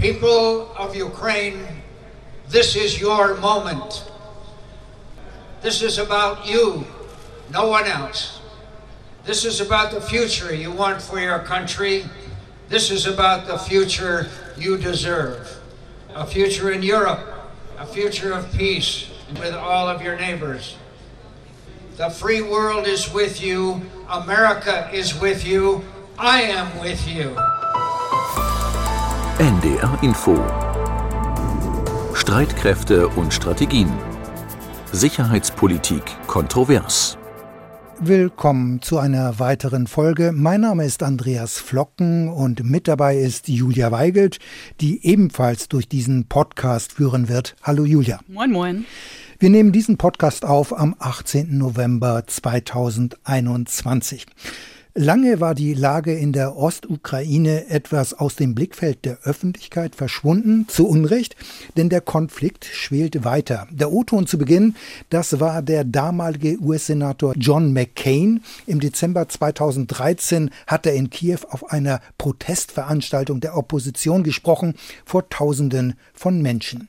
People of Ukraine, this is your moment. This is about you, no one else. This is about the future you want for your country. This is about the future you deserve. A future in Europe, a future of peace with all of your neighbors. The free world is with you. America is with you. I am with you. NDR Info Streitkräfte und Strategien Sicherheitspolitik kontrovers Willkommen zu einer weiteren Folge. Mein Name ist Andreas Flocken und mit dabei ist Julia Weigelt, die ebenfalls durch diesen Podcast führen wird. Hallo Julia. Moin, moin. Wir nehmen diesen Podcast auf am 18. November 2021. Lange war die Lage in der Ostukraine etwas aus dem Blickfeld der Öffentlichkeit verschwunden, zu Unrecht, denn der Konflikt schwelte weiter. Der O-Ton zu Beginn, das war der damalige US-Senator John McCain. Im Dezember 2013 hat er in Kiew auf einer Protestveranstaltung der Opposition gesprochen vor Tausenden von Menschen.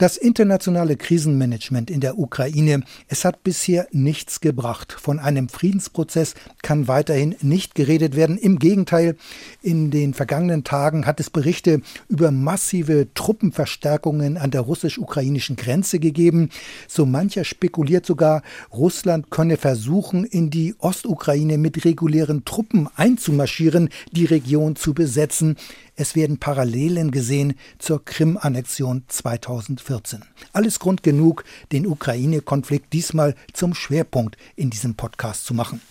Das internationale Krisenmanagement in der Ukraine, es hat bisher nichts gebracht. Von einem Friedensprozess kann weiterhin nicht geredet werden. Im Gegenteil, in den vergangenen Tagen hat es Berichte über massive Truppenverstärkungen an der russisch-ukrainischen Grenze gegeben. So mancher spekuliert sogar, Russland könne versuchen, in die Ostukraine mit regulären Truppen einzumarschieren, die Region zu besetzen. Es werden Parallelen gesehen zur Krim-Annexion 2014. Alles Grund genug, den Ukraine-Konflikt diesmal zum Schwerpunkt in diesem Podcast zu machen.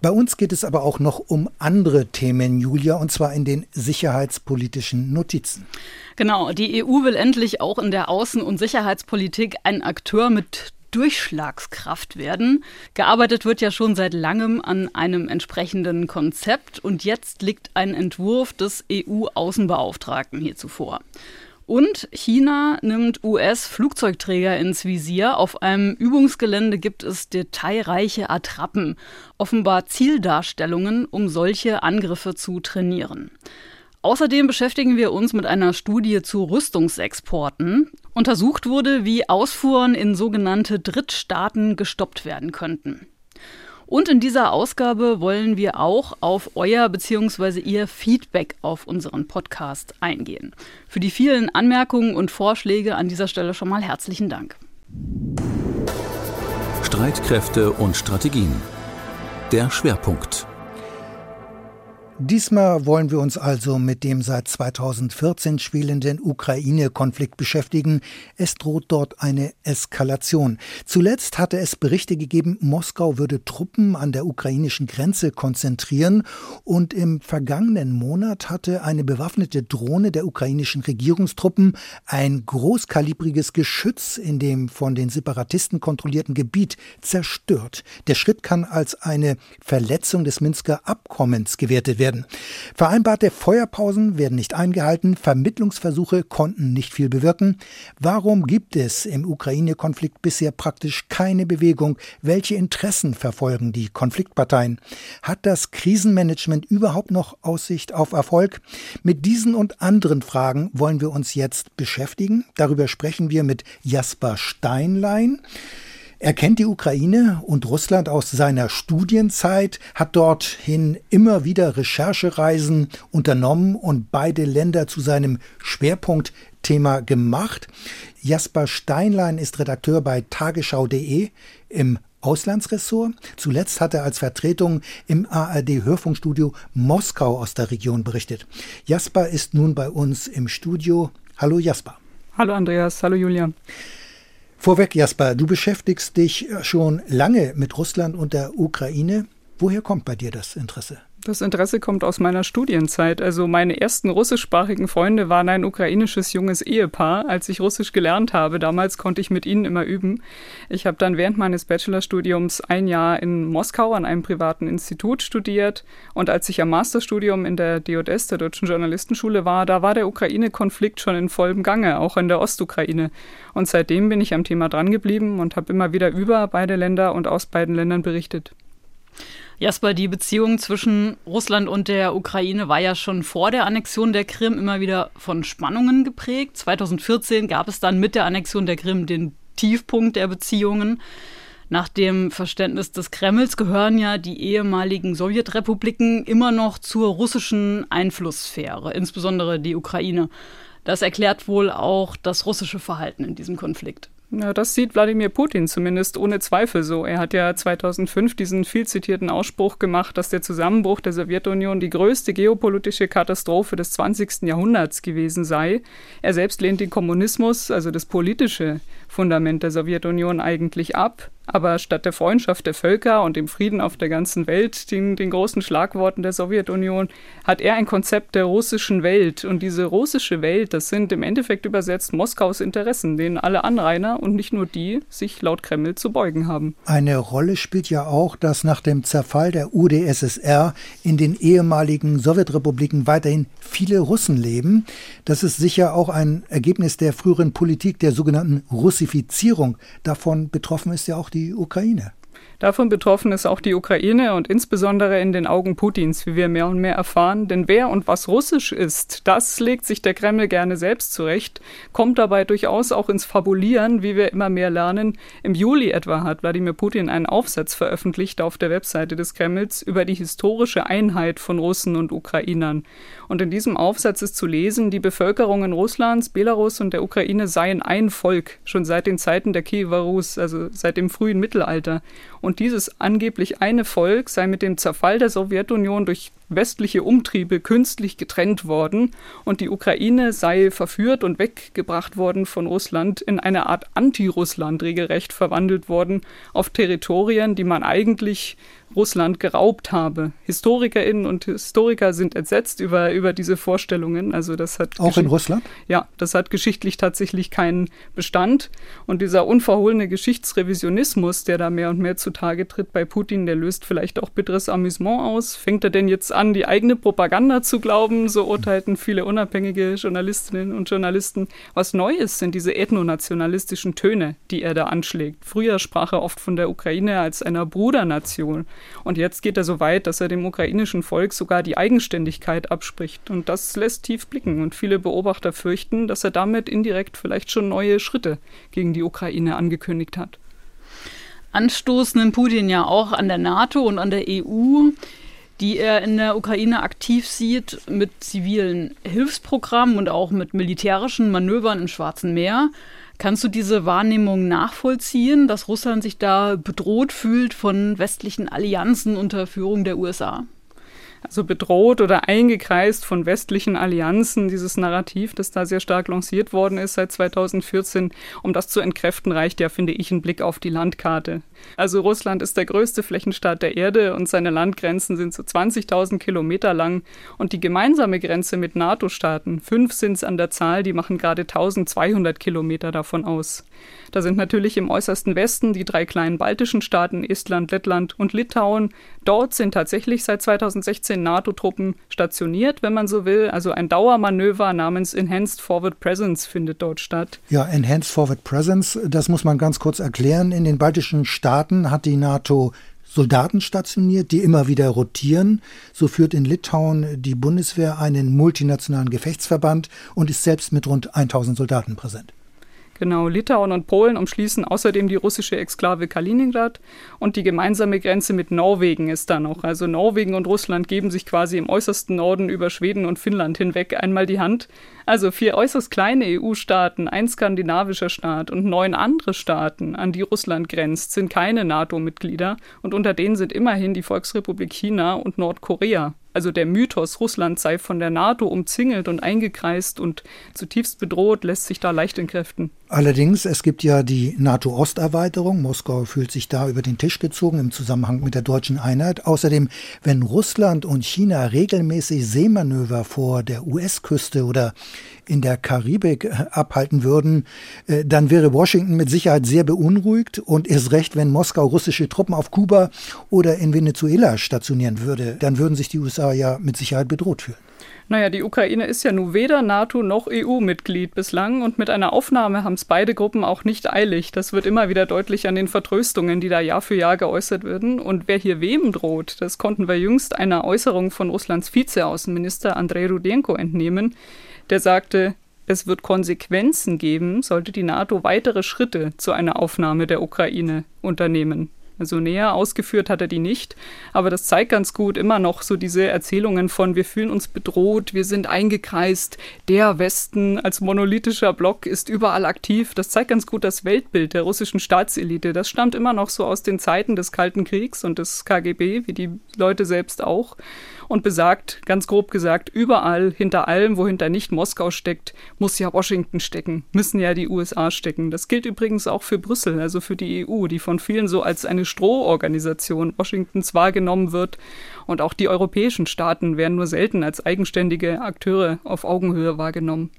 Bei uns geht es aber auch noch um andere Themen, Julia, und zwar in den sicherheitspolitischen Notizen. Genau, die EU will endlich auch in der Außen- und Sicherheitspolitik ein Akteur mit Durchschlagskraft werden. Gearbeitet wird ja schon seit langem an einem entsprechenden Konzept und jetzt liegt ein Entwurf des EU-Außenbeauftragten hierzu vor. Und China nimmt US-Flugzeugträger ins Visier. Auf einem Übungsgelände gibt es detailreiche Attrappen, offenbar Zieldarstellungen, um solche Angriffe zu trainieren. Außerdem beschäftigen wir uns mit einer Studie zu Rüstungsexporten. Untersucht wurde, wie Ausfuhren in sogenannte Drittstaaten gestoppt werden könnten. Und in dieser Ausgabe wollen wir auch auf euer bzw. ihr Feedback auf unseren Podcast eingehen. Für die vielen Anmerkungen und Vorschläge an dieser Stelle schon mal herzlichen Dank. Streitkräfte und Strategien. Der Schwerpunkt. Diesmal wollen wir uns also mit dem seit 2014 spielenden Ukraine-Konflikt beschäftigen. Es droht dort eine Eskalation. Zuletzt hatte es Berichte gegeben, Moskau würde Truppen an der ukrainischen Grenze konzentrieren und im vergangenen Monat hatte eine bewaffnete Drohne der ukrainischen Regierungstruppen ein großkalibriges Geschütz in dem von den Separatisten kontrollierten Gebiet zerstört. Der Schritt kann als eine Verletzung des Minsker Abkommens gewertet werden werden. Vereinbarte Feuerpausen werden nicht eingehalten, Vermittlungsversuche konnten nicht viel bewirken. Warum gibt es im Ukraine-Konflikt bisher praktisch keine Bewegung? Welche Interessen verfolgen die Konfliktparteien? Hat das Krisenmanagement überhaupt noch Aussicht auf Erfolg? Mit diesen und anderen Fragen wollen wir uns jetzt beschäftigen. Darüber sprechen wir mit Jasper Steinlein. Er kennt die Ukraine und Russland aus seiner Studienzeit, hat dorthin immer wieder Recherchereisen unternommen und beide Länder zu seinem Schwerpunktthema gemacht. Jasper Steinlein ist Redakteur bei tagesschau.de im Auslandsressort. Zuletzt hat er als Vertretung im ARD Hörfunkstudio Moskau aus der Region berichtet. Jasper ist nun bei uns im Studio. Hallo Jasper. Hallo Andreas, hallo Julian. Vorweg, Jasper, du beschäftigst dich schon lange mit Russland und der Ukraine. Woher kommt bei dir das Interesse? Das Interesse kommt aus meiner Studienzeit. Also meine ersten russischsprachigen Freunde waren ein ukrainisches junges Ehepaar. Als ich Russisch gelernt habe, damals konnte ich mit ihnen immer üben. Ich habe dann während meines Bachelorstudiums ein Jahr in Moskau an einem privaten Institut studiert. Und als ich am Masterstudium in der DOS, der Deutschen Journalistenschule, war, da war der Ukraine-Konflikt schon in vollem Gange, auch in der Ostukraine. Und seitdem bin ich am Thema drangeblieben und habe immer wieder über beide Länder und aus beiden Ländern berichtet. Jasper, die Beziehung zwischen Russland und der Ukraine war ja schon vor der Annexion der Krim immer wieder von Spannungen geprägt. 2014 gab es dann mit der Annexion der Krim den Tiefpunkt der Beziehungen. Nach dem Verständnis des Kremls gehören ja die ehemaligen Sowjetrepubliken immer noch zur russischen Einflusssphäre, insbesondere die Ukraine. Das erklärt wohl auch das russische Verhalten in diesem Konflikt. Ja, das sieht Wladimir Putin zumindest ohne Zweifel so. Er hat ja 2005 diesen viel zitierten Ausspruch gemacht, dass der Zusammenbruch der Sowjetunion die größte geopolitische Katastrophe des 20. Jahrhunderts gewesen sei. Er selbst lehnt den Kommunismus, also das politische Fundament der Sowjetunion, eigentlich ab. Aber statt der Freundschaft der Völker und dem Frieden auf der ganzen Welt, den, den, großen Schlagworten der Sowjetunion, hat er ein Konzept der russischen Welt. Und diese russische Welt, das sind im Endeffekt übersetzt Moskaus Interessen, denen alle Anrainer und nicht nur die sich laut Kreml zu beugen haben. Eine Rolle spielt ja auch, dass nach dem Zerfall der UdSSR in den ehemaligen Sowjetrepubliken weiterhin viele Russen leben. Das ist sicher auch ein Ergebnis der früheren Politik der sogenannten Russifizierung. Davon betroffen ist ja auch die Ukraine. Davon betroffen ist auch die Ukraine und insbesondere in den Augen Putins, wie wir mehr und mehr erfahren. Denn wer und was russisch ist, das legt sich der Kreml gerne selbst zurecht, kommt dabei durchaus auch ins Fabulieren, wie wir immer mehr lernen. Im Juli etwa hat Wladimir Putin einen Aufsatz veröffentlicht auf der Webseite des Kremls über die historische Einheit von Russen und Ukrainern. Und in diesem Aufsatz ist zu lesen, die Bevölkerungen Russlands, Belarus und der Ukraine seien ein Volk, schon seit den Zeiten der Kiewer Rus, also seit dem frühen Mittelalter. Und dieses angeblich eine Volk sei mit dem Zerfall der Sowjetunion durch westliche Umtriebe künstlich getrennt worden und die Ukraine sei verführt und weggebracht worden von Russland in eine Art Anti-Russland regelrecht verwandelt worden auf Territorien, die man eigentlich Russland geraubt habe. HistorikerInnen und Historiker sind entsetzt über, über diese Vorstellungen. Also das hat auch in Russland? Ja, das hat geschichtlich tatsächlich keinen Bestand. Und dieser unverhohlene Geschichtsrevisionismus, der da mehr und mehr zutage tritt bei Putin, der löst vielleicht auch bitteres Amüsement aus. Fängt er denn jetzt an, die eigene Propaganda zu glauben? So urteilten viele unabhängige Journalistinnen und Journalisten. Was neu ist, sind diese ethnonationalistischen Töne, die er da anschlägt. Früher sprach er oft von der Ukraine als einer Brudernation. Und jetzt geht er so weit, dass er dem ukrainischen Volk sogar die Eigenständigkeit abspricht. Und das lässt tief blicken. Und viele Beobachter fürchten, dass er damit indirekt vielleicht schon neue Schritte gegen die Ukraine angekündigt hat. Anstoßen nimmt Putin ja auch an der NATO und an der EU die er in der Ukraine aktiv sieht, mit zivilen Hilfsprogrammen und auch mit militärischen Manövern im Schwarzen Meer. Kannst du diese Wahrnehmung nachvollziehen, dass Russland sich da bedroht fühlt von westlichen Allianzen unter Führung der USA? Also bedroht oder eingekreist von westlichen Allianzen, dieses Narrativ, das da sehr stark lanciert worden ist seit 2014. Um das zu entkräften, reicht ja, finde ich, ein Blick auf die Landkarte. Also Russland ist der größte Flächenstaat der Erde und seine Landgrenzen sind so 20.000 Kilometer lang. Und die gemeinsame Grenze mit NATO-Staaten, fünf sind es an der Zahl, die machen gerade 1200 Kilometer davon aus. Da sind natürlich im äußersten Westen die drei kleinen baltischen Staaten Estland, Lettland und Litauen. Dort sind tatsächlich seit 2016 NATO-Truppen stationiert, wenn man so will. Also ein Dauermanöver namens Enhanced Forward Presence findet dort statt. Ja, Enhanced Forward Presence, das muss man ganz kurz erklären. In den baltischen Staaten hat die NATO Soldaten stationiert, die immer wieder rotieren. So führt in Litauen die Bundeswehr einen multinationalen Gefechtsverband und ist selbst mit rund 1000 Soldaten präsent. Genau, Litauen und Polen umschließen außerdem die russische Exklave Kaliningrad und die gemeinsame Grenze mit Norwegen ist da noch. Also Norwegen und Russland geben sich quasi im äußersten Norden über Schweden und Finnland hinweg einmal die Hand. Also vier äußerst kleine EU-Staaten, ein skandinavischer Staat und neun andere Staaten, an die Russland grenzt, sind keine NATO-Mitglieder und unter denen sind immerhin die Volksrepublik China und Nordkorea also der Mythos, Russland sei von der NATO umzingelt und eingekreist und zutiefst bedroht, lässt sich da leicht entkräften. Allerdings, es gibt ja die NATO-Osterweiterung. Moskau fühlt sich da über den Tisch gezogen im Zusammenhang mit der deutschen Einheit. Außerdem, wenn Russland und China regelmäßig Seemanöver vor der US-Küste oder in der Karibik äh, abhalten würden, äh, dann wäre Washington mit Sicherheit sehr beunruhigt und erst recht, wenn Moskau russische Truppen auf Kuba oder in Venezuela stationieren würde, dann würden sich die USA ja mit Sicherheit bedroht fühlen. Naja, die Ukraine ist ja nun weder NATO noch EU-Mitglied bislang und mit einer Aufnahme haben es beide Gruppen auch nicht eilig. Das wird immer wieder deutlich an den Vertröstungen, die da Jahr für Jahr geäußert werden. Und wer hier wem droht, das konnten wir jüngst einer Äußerung von Russlands Vizeaußenminister Andrei Rudenko entnehmen. Der sagte, es wird Konsequenzen geben, sollte die NATO weitere Schritte zu einer Aufnahme der Ukraine unternehmen. Also näher ausgeführt hat er die nicht, aber das zeigt ganz gut immer noch so diese Erzählungen von wir fühlen uns bedroht, wir sind eingekreist, der Westen als monolithischer Block ist überall aktiv. Das zeigt ganz gut das Weltbild der russischen Staatselite. Das stammt immer noch so aus den Zeiten des Kalten Kriegs und des KGB, wie die Leute selbst auch und besagt, ganz grob gesagt, überall, hinter allem, wo hinter nicht Moskau steckt, muss ja Washington stecken, müssen ja die USA stecken. Das gilt übrigens auch für Brüssel, also für die EU, die von vielen so als eine Strohorganisation Washingtons wahrgenommen wird. Und auch die europäischen Staaten werden nur selten als eigenständige Akteure auf Augenhöhe wahrgenommen.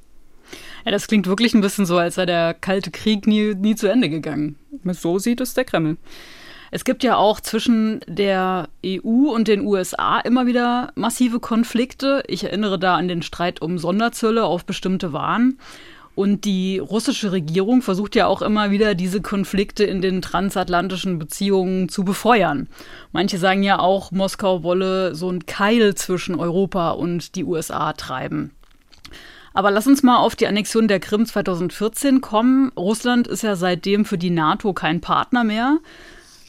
Ja, das klingt wirklich ein bisschen so, als sei der Kalte Krieg nie, nie zu Ende gegangen. So sieht es der Kreml. Es gibt ja auch zwischen der EU und den USA immer wieder massive Konflikte. Ich erinnere da an den Streit um Sonderzölle auf bestimmte Waren. Und die russische Regierung versucht ja auch immer wieder, diese Konflikte in den transatlantischen Beziehungen zu befeuern. Manche sagen ja auch, Moskau wolle so einen Keil zwischen Europa und die USA treiben. Aber lass uns mal auf die Annexion der Krim 2014 kommen. Russland ist ja seitdem für die NATO kein Partner mehr.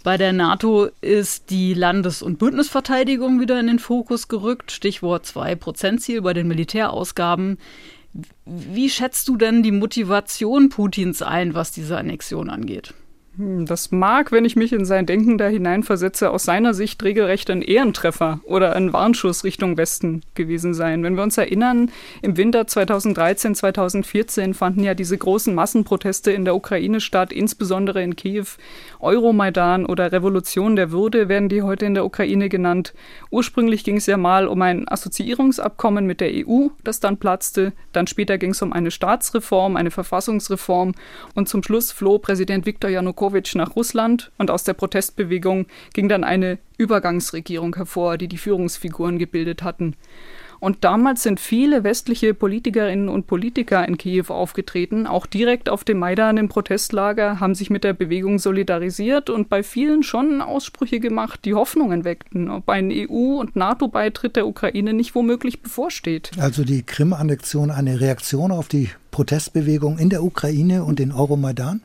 Bei der NATO ist die Landes- und Bündnisverteidigung wieder in den Fokus gerückt. Stichwort 2%-Ziel bei den Militärausgaben. Wie schätzt du denn die Motivation Putins ein, was diese Annexion angeht? Hm, das mag, wenn ich mich in sein Denken da hineinversetze, aus seiner Sicht regelrecht ein Ehrentreffer oder ein Warnschuss Richtung Westen gewesen sein. Wenn wir uns erinnern, im Winter 2013, 2014 fanden ja diese großen Massenproteste in der Ukraine statt, insbesondere in Kiew. Euromaidan oder Revolution der Würde werden die heute in der Ukraine genannt. Ursprünglich ging es ja mal um ein Assoziierungsabkommen mit der EU, das dann platzte. Dann später ging es um eine Staatsreform, eine Verfassungsreform und zum Schluss floh Präsident Viktor Janukowitsch Janukowitsch nach Russland und aus der Protestbewegung ging dann eine Übergangsregierung hervor, die die Führungsfiguren gebildet hatten. Und damals sind viele westliche Politikerinnen und Politiker in Kiew aufgetreten, auch direkt auf dem Maidan im Protestlager, haben sich mit der Bewegung solidarisiert und bei vielen schon Aussprüche gemacht, die Hoffnungen weckten, ob ein EU- und NATO-Beitritt der Ukraine nicht womöglich bevorsteht. Also die Krim-Annexion eine Reaktion auf die Protestbewegung in der Ukraine und den Euromaidan?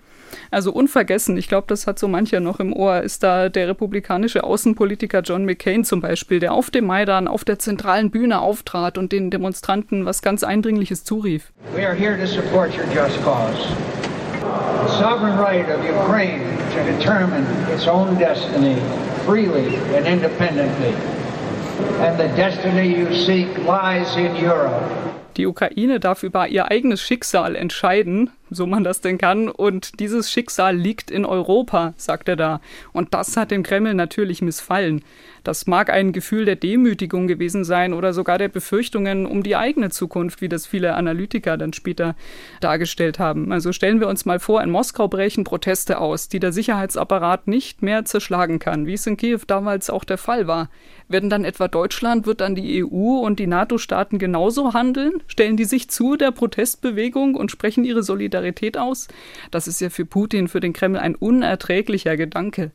Also unvergessen, ich glaube, das hat so mancher noch im Ohr, ist da der republikanische Außenpolitiker John McCain zum Beispiel, der auf dem Maidan auf der zentralen Bühne auftrat und den Demonstranten was ganz Eindringliches zurief. We are here to support your just cause. The sovereign right of Ukraine to determine its own destiny freely and independently. And the destiny you seek lies in Europe. Die Ukraine darf über ihr eigenes Schicksal entscheiden, so man das denn kann. Und dieses Schicksal liegt in Europa, sagt er da. Und das hat dem Kreml natürlich missfallen. Das mag ein Gefühl der Demütigung gewesen sein oder sogar der Befürchtungen um die eigene Zukunft, wie das viele Analytiker dann später dargestellt haben. Also stellen wir uns mal vor, in Moskau brechen Proteste aus, die der Sicherheitsapparat nicht mehr zerschlagen kann, wie es in Kiew damals auch der Fall war. Werden dann etwa Deutschland, wird dann die EU und die NATO-Staaten genauso handeln? Stellen die sich zu der Protestbewegung und sprechen ihre Solidarität aus? Das ist ja für Putin, für den Kreml ein unerträglicher Gedanke.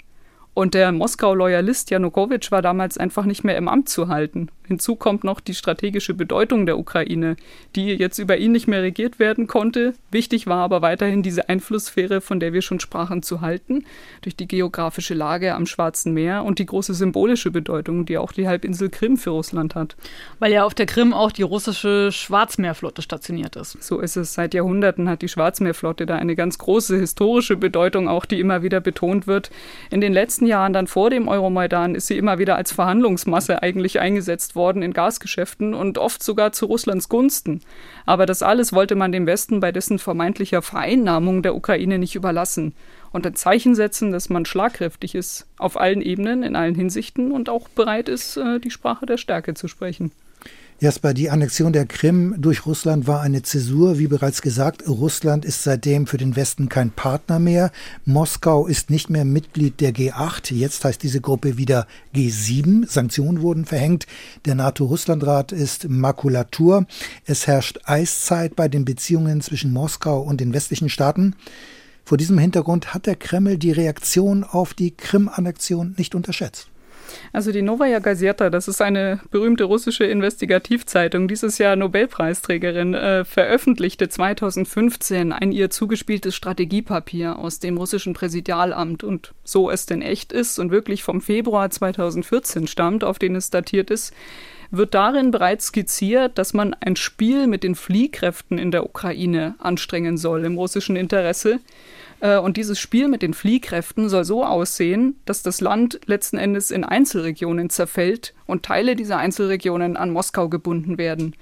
Und der Moskau-Loyalist Janukowitsch war damals einfach nicht mehr im Amt zu halten. Hinzu kommt noch die strategische Bedeutung der Ukraine, die jetzt über ihn nicht mehr regiert werden konnte. Wichtig war aber weiterhin diese Einflusssphäre, von der wir schon sprachen, zu halten, durch die geografische Lage am Schwarzen Meer und die große symbolische Bedeutung, die auch die Halbinsel Krim für Russland hat. Weil ja auf der Krim auch die russische Schwarzmeerflotte stationiert ist. So ist es. Seit Jahrhunderten hat die Schwarzmeerflotte da eine ganz große historische Bedeutung, auch die immer wieder betont wird. In den letzten Jahren, dann vor dem Euromaidan, ist sie immer wieder als Verhandlungsmasse eigentlich eingesetzt worden in Gasgeschäften und oft sogar zu Russlands Gunsten. Aber das alles wollte man dem Westen bei dessen vermeintlicher Vereinnahmung der Ukraine nicht überlassen und ein Zeichen setzen, dass man schlagkräftig ist auf allen Ebenen, in allen Hinsichten und auch bereit ist, äh, die Sprache der Stärke zu sprechen. Jasper, die Annexion der Krim durch Russland war eine Zäsur. Wie bereits gesagt, Russland ist seitdem für den Westen kein Partner mehr. Moskau ist nicht mehr Mitglied der G8. Jetzt heißt diese Gruppe wieder G7. Sanktionen wurden verhängt. Der NATO-Russland-Rat ist Makulatur. Es herrscht Eiszeit bei den Beziehungen zwischen Moskau und den westlichen Staaten. Vor diesem Hintergrund hat der Kreml die Reaktion auf die Krim-Annexion nicht unterschätzt. Also die Novaya Gazeta, das ist eine berühmte russische Investigativzeitung, dieses Jahr Nobelpreisträgerin, äh, veröffentlichte 2015 ein ihr zugespieltes Strategiepapier aus dem russischen Präsidialamt. Und so es denn echt ist und wirklich vom Februar 2014 stammt, auf den es datiert ist, wird darin bereits skizziert, dass man ein Spiel mit den Fliehkräften in der Ukraine anstrengen soll im russischen Interesse und dieses Spiel mit den Fliehkräften soll so aussehen, dass das Land letzten Endes in Einzelregionen zerfällt und Teile dieser Einzelregionen an Moskau gebunden werden.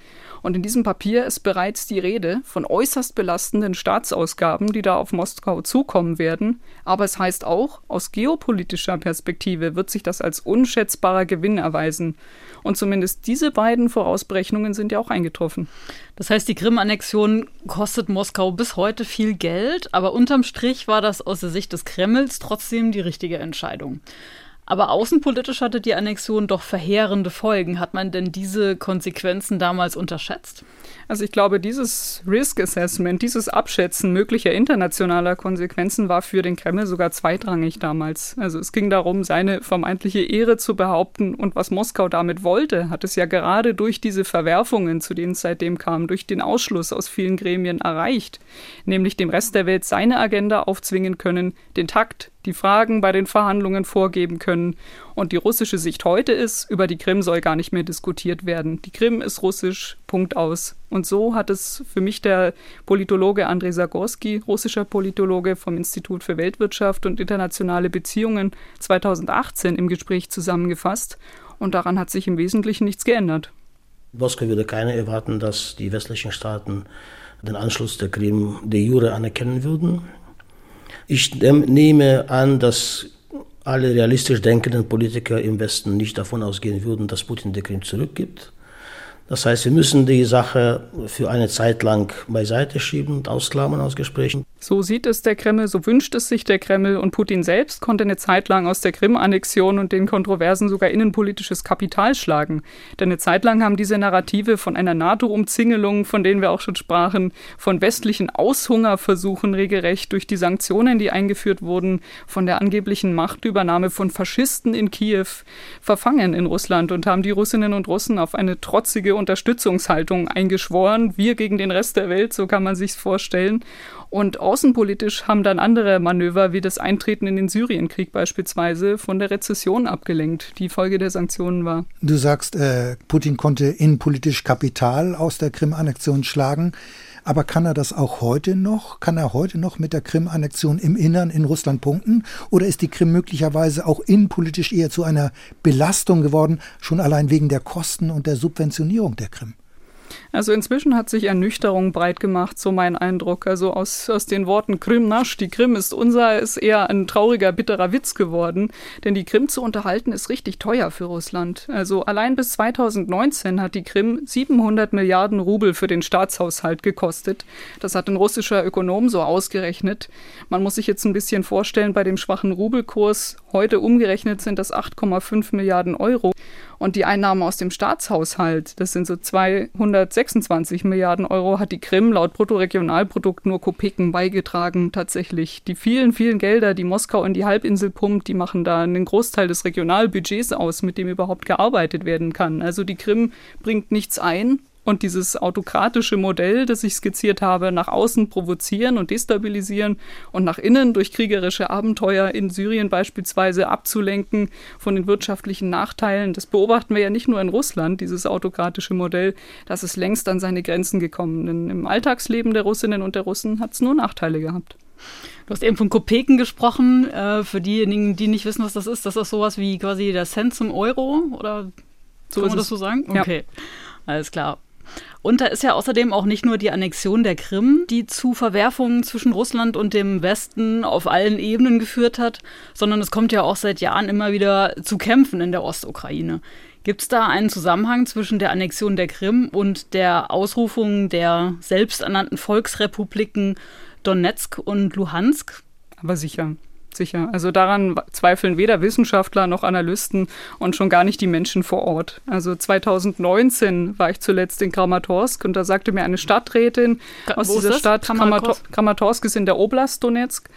Und in diesem Papier ist bereits die Rede von äußerst belastenden Staatsausgaben, die da auf Moskau zukommen werden. Aber es heißt auch, aus geopolitischer Perspektive wird sich das als unschätzbarer Gewinn erweisen. Und zumindest diese beiden Vorausberechnungen sind ja auch eingetroffen. Das heißt, die Krim-Annexion kostet Moskau bis heute viel Geld, aber unterm Strich war das aus der Sicht des Kremls trotzdem die richtige Entscheidung. Aber außenpolitisch hatte die Annexion doch verheerende Folgen. Hat man denn diese Konsequenzen damals unterschätzt? Also ich glaube, dieses Risk Assessment, dieses Abschätzen möglicher internationaler Konsequenzen war für den Kreml sogar zweitrangig damals. Also es ging darum, seine vermeintliche Ehre zu behaupten und was Moskau damit wollte, hat es ja gerade durch diese Verwerfungen, zu denen es seitdem kam, durch den Ausschluss aus vielen Gremien erreicht, nämlich dem Rest der Welt seine Agenda aufzwingen können, den Takt, die Fragen bei den Verhandlungen vorgeben können. Und die russische Sicht heute ist, über die Krim soll gar nicht mehr diskutiert werden. Die Krim ist russisch, Punkt aus. Und so hat es für mich der Politologe Andrei Zagorski, russischer Politologe vom Institut für Weltwirtschaft und internationale Beziehungen 2018 im Gespräch zusammengefasst. Und daran hat sich im Wesentlichen nichts geändert. Moskau würde keiner erwarten, dass die westlichen Staaten den Anschluss der Krim de jure anerkennen würden. Ich nehme an, dass alle realistisch denkenden Politiker im Westen nicht davon ausgehen würden, dass Putin die Krim zurückgibt. Das heißt, wir müssen die Sache für eine Zeit lang beiseite schieben und ausklammern aus Gesprächen. So sieht es der Kreml, so wünscht es sich der Kreml und Putin selbst konnte eine Zeit lang aus der Krim-Annexion und den Kontroversen sogar innenpolitisches Kapital schlagen. Denn eine Zeit lang haben diese Narrative von einer NATO-Umzingelung, von denen wir auch schon sprachen, von westlichen Aushungerversuchen regelrecht durch die Sanktionen, die eingeführt wurden, von der angeblichen Machtübernahme von Faschisten in Kiew verfangen in Russland und haben die Russinnen und Russen auf eine trotzige Unterstützungshaltung eingeschworen. Wir gegen den Rest der Welt, so kann man sich vorstellen. Und außenpolitisch haben dann andere Manöver wie das Eintreten in den Syrienkrieg beispielsweise von der Rezession abgelenkt, die Folge der Sanktionen war. Du sagst, äh, Putin konnte innenpolitisch Kapital aus der Krim-Annexion schlagen. Aber kann er das auch heute noch? Kann er heute noch mit der Krim-Annexion im Innern in Russland punkten? Oder ist die Krim möglicherweise auch innenpolitisch eher zu einer Belastung geworden, schon allein wegen der Kosten und der Subventionierung der Krim? Also inzwischen hat sich Ernüchterung breit gemacht, so mein Eindruck. Also aus, aus den Worten Krim nasch, die Krim ist unser, ist eher ein trauriger, bitterer Witz geworden. Denn die Krim zu unterhalten ist richtig teuer für Russland. Also allein bis 2019 hat die Krim 700 Milliarden Rubel für den Staatshaushalt gekostet. Das hat ein russischer Ökonom so ausgerechnet. Man muss sich jetzt ein bisschen vorstellen, bei dem schwachen Rubelkurs, heute umgerechnet sind das 8,5 Milliarden Euro. Und die Einnahmen aus dem Staatshaushalt, das sind so 226 Milliarden Euro, hat die Krim laut Bruttoregionalprodukt nur Kopeken beigetragen tatsächlich. Die vielen, vielen Gelder, die Moskau in die Halbinsel pumpt, die machen da einen Großteil des Regionalbudgets aus, mit dem überhaupt gearbeitet werden kann. Also die Krim bringt nichts ein, und dieses autokratische Modell, das ich skizziert habe, nach außen provozieren und destabilisieren und nach innen durch kriegerische Abenteuer in Syrien beispielsweise abzulenken von den wirtschaftlichen Nachteilen, das beobachten wir ja nicht nur in Russland, dieses autokratische Modell, das ist längst an seine Grenzen gekommen. Denn im Alltagsleben der Russinnen und der Russen hat es nur Nachteile gehabt. Du hast eben von Kopeken gesprochen. Äh, für diejenigen, die nicht wissen, was das ist, das ist sowas wie quasi der Cent zum Euro oder so kann man das so sagen? Okay, ja. alles klar. Und da ist ja außerdem auch nicht nur die Annexion der Krim, die zu Verwerfungen zwischen Russland und dem Westen auf allen Ebenen geführt hat, sondern es kommt ja auch seit Jahren immer wieder zu Kämpfen in der Ostukraine. Gibt es da einen Zusammenhang zwischen der Annexion der Krim und der Ausrufung der selbsternannten Volksrepubliken Donetsk und Luhansk? Aber sicher sicher. Also daran zweifeln weder Wissenschaftler noch Analysten und schon gar nicht die Menschen vor Ort. Also 2019 war ich zuletzt in Kramatorsk und da sagte mir eine Stadträtin aus Wo dieser Stadt, Kramatorsk? Kramatorsk ist in der Oblast Donetsk,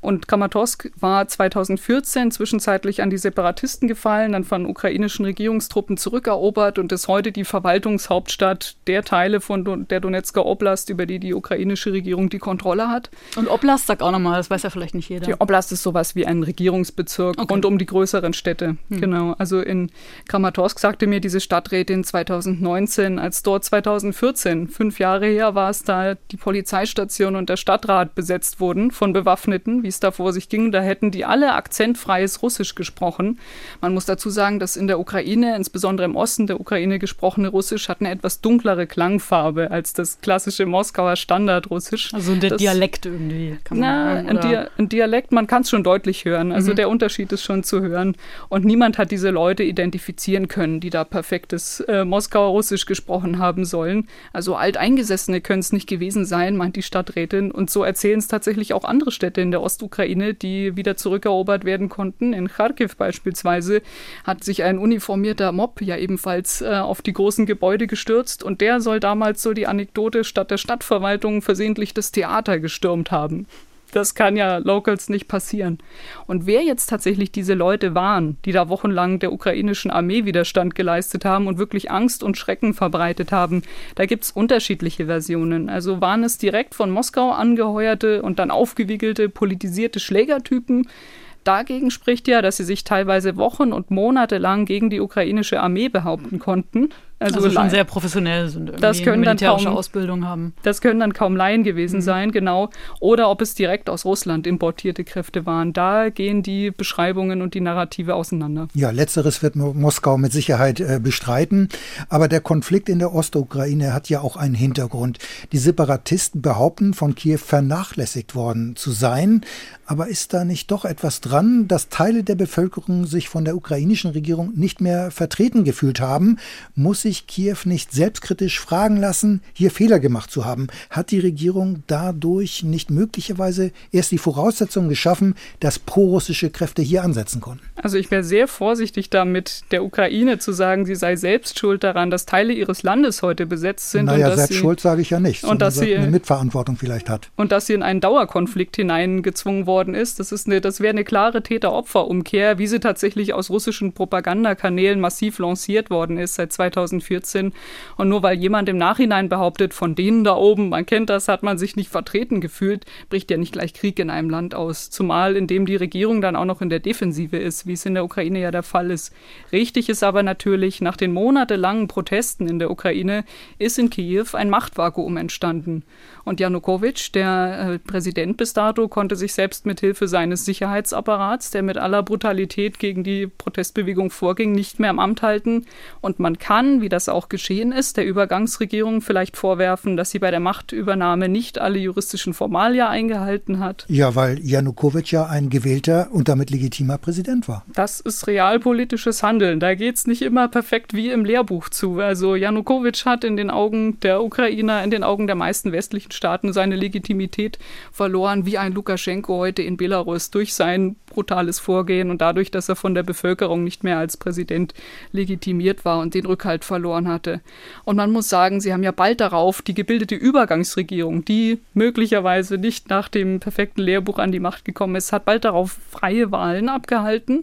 und Kramatorsk war 2014 zwischenzeitlich an die Separatisten gefallen, dann von ukrainischen Regierungstruppen zurückerobert und ist heute die Verwaltungshauptstadt der Teile von der Donetsker Oblast, über die die ukrainische Regierung die Kontrolle hat. Und Oblast sagt auch nochmal, das weiß ja vielleicht nicht jeder. Die Oblast ist sowas wie ein Regierungsbezirk okay. rund um die größeren Städte. Hm. Genau. Also in Kramatorsk sagte mir diese Stadträtin 2019, als dort 2014, fünf Jahre her war es da, die Polizeistation und der Stadtrat besetzt wurden von Bewaffneten, wie es da vor sich ging. Da hätten die alle akzentfreies Russisch gesprochen. Man muss dazu sagen, dass in der Ukraine, insbesondere im Osten der Ukraine gesprochene Russisch, hat eine etwas dunklere Klangfarbe als das klassische Moskauer Standardrussisch. Also der das, Dialekt irgendwie. Kann man na, sagen, ein, Dia ein, Dialekt, man kann es schon deutlich hören. Also mhm. der Unterschied ist schon zu hören. Und niemand hat diese Leute identifizieren können, die da perfektes äh, Moskauer Russisch gesprochen haben sollen. Also Alteingesessene können es nicht gewesen sein, meint die Stadträtin. Und so erzählen es tatsächlich auch andere Städte in der Ost Ostukraine, die wieder zurückerobert werden konnten. In Kharkiv beispielsweise hat sich ein uniformierter Mob ja ebenfalls äh, auf die großen Gebäude gestürzt und der soll damals so die Anekdote statt der Stadtverwaltung versehentlich das Theater gestürmt haben das kann ja Locals nicht passieren. Und wer jetzt tatsächlich diese Leute waren, die da wochenlang der ukrainischen Armee Widerstand geleistet haben und wirklich Angst und Schrecken verbreitet haben, da gibt es unterschiedliche Versionen. Also waren es direkt von Moskau angeheuerte und dann aufgewiegelte, politisierte Schlägertypen, Dagegen spricht ja, dass sie sich teilweise Wochen und Monate lang gegen die ukrainische Armee behaupten konnten also, also schon sehr professionell sind. Das können dann kaum, Ausbildung haben. Das können dann kaum Laien gewesen mhm. sein, genau. Oder ob es direkt aus Russland importierte Kräfte waren. Da gehen die Beschreibungen und die Narrative auseinander. Ja, letzteres wird Moskau mit Sicherheit äh, bestreiten. Aber der Konflikt in der Ostukraine hat ja auch einen Hintergrund. Die Separatisten behaupten, von Kiew vernachlässigt worden zu sein. Aber ist da nicht doch etwas dran, dass Teile der Bevölkerung sich von der ukrainischen Regierung nicht mehr vertreten gefühlt haben? Muss sich Kiew nicht selbstkritisch fragen lassen, hier Fehler gemacht zu haben? Hat die Regierung dadurch nicht möglicherweise erst die Voraussetzungen geschaffen, dass prorussische Kräfte hier ansetzen konnten? Also ich wäre sehr vorsichtig damit, der Ukraine zu sagen, sie sei selbst schuld daran, dass Teile ihres Landes heute besetzt sind. Naja, und dass selbst sie, schuld sage ich ja nicht, und dass sie eine Mitverantwortung vielleicht hat. Und dass sie in einen Dauerkonflikt hineingezwungen worden ist. Das, ist eine, das wäre eine klare Täter-Opfer-Umkehr, wie sie tatsächlich aus russischen Propagandakanälen massiv lanciert worden ist seit 2000 2014. Und nur weil jemand im Nachhinein behauptet, von denen da oben, man kennt das, hat man sich nicht vertreten gefühlt, bricht ja nicht gleich Krieg in einem Land aus. Zumal in dem die Regierung dann auch noch in der Defensive ist, wie es in der Ukraine ja der Fall ist. Richtig ist aber natürlich, nach den monatelangen Protesten in der Ukraine ist in Kiew ein Machtvakuum entstanden. Und Janukowitsch, der äh, Präsident bis dato, konnte sich selbst mit Hilfe seines Sicherheitsapparats, der mit aller Brutalität gegen die Protestbewegung vorging, nicht mehr im Amt halten. Und man kann, wie das auch geschehen ist, der Übergangsregierung vielleicht vorwerfen, dass sie bei der Machtübernahme nicht alle juristischen Formalia eingehalten hat. Ja, weil Janukowitsch ja ein gewählter und damit legitimer Präsident war. Das ist realpolitisches Handeln. Da geht es nicht immer perfekt wie im Lehrbuch zu. Also Janukowitsch hat in den Augen der Ukrainer, in den Augen der meisten westlichen Staaten seine Legitimität verloren, wie ein Lukaschenko heute in Belarus durch sein brutales Vorgehen und dadurch, dass er von der Bevölkerung nicht mehr als Präsident legitimiert war und den Rückhalt verloren hatte. Und man muss sagen, sie haben ja bald darauf die gebildete Übergangsregierung, die möglicherweise nicht nach dem perfekten Lehrbuch an die Macht gekommen ist, hat bald darauf freie Wahlen abgehalten,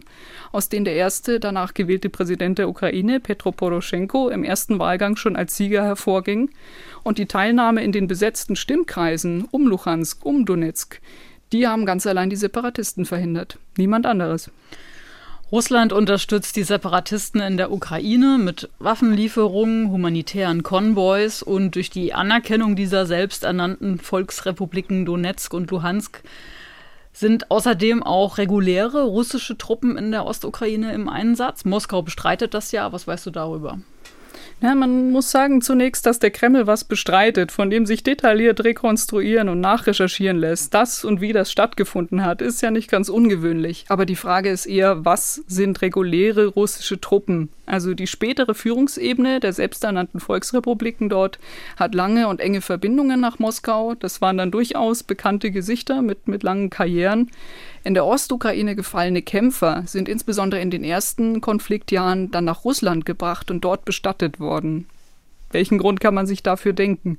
aus denen der erste danach gewählte Präsident der Ukraine, Petro Poroschenko, im ersten Wahlgang schon als Sieger hervorging und die Teilnahme in den besetzten Stimmkreisen um Luhansk, um Donetsk, die haben ganz allein die Separatisten verhindert. Niemand anderes. Russland unterstützt die Separatisten in der Ukraine mit Waffenlieferungen, humanitären Konvois und durch die Anerkennung dieser selbsternannten Volksrepubliken Donetsk und Luhansk sind außerdem auch reguläre russische Truppen in der Ostukraine im Einsatz. Moskau bestreitet das ja. Was weißt du darüber? Ja, man muss sagen zunächst, dass der Kreml was bestreitet, von dem sich detailliert rekonstruieren und nachrecherchieren lässt. Das und wie das stattgefunden hat, ist ja nicht ganz ungewöhnlich. Aber die Frage ist eher, was sind reguläre russische Truppen? Also die spätere Führungsebene der selbsternannten Volksrepubliken dort hat lange und enge Verbindungen nach Moskau. Das waren dann durchaus bekannte Gesichter mit, mit langen Karrieren. In der Ostukraine gefallene Kämpfer sind insbesondere in den ersten Konfliktjahren dann nach Russland gebracht und dort bestattet worden. Welchen Grund kann man sich dafür denken?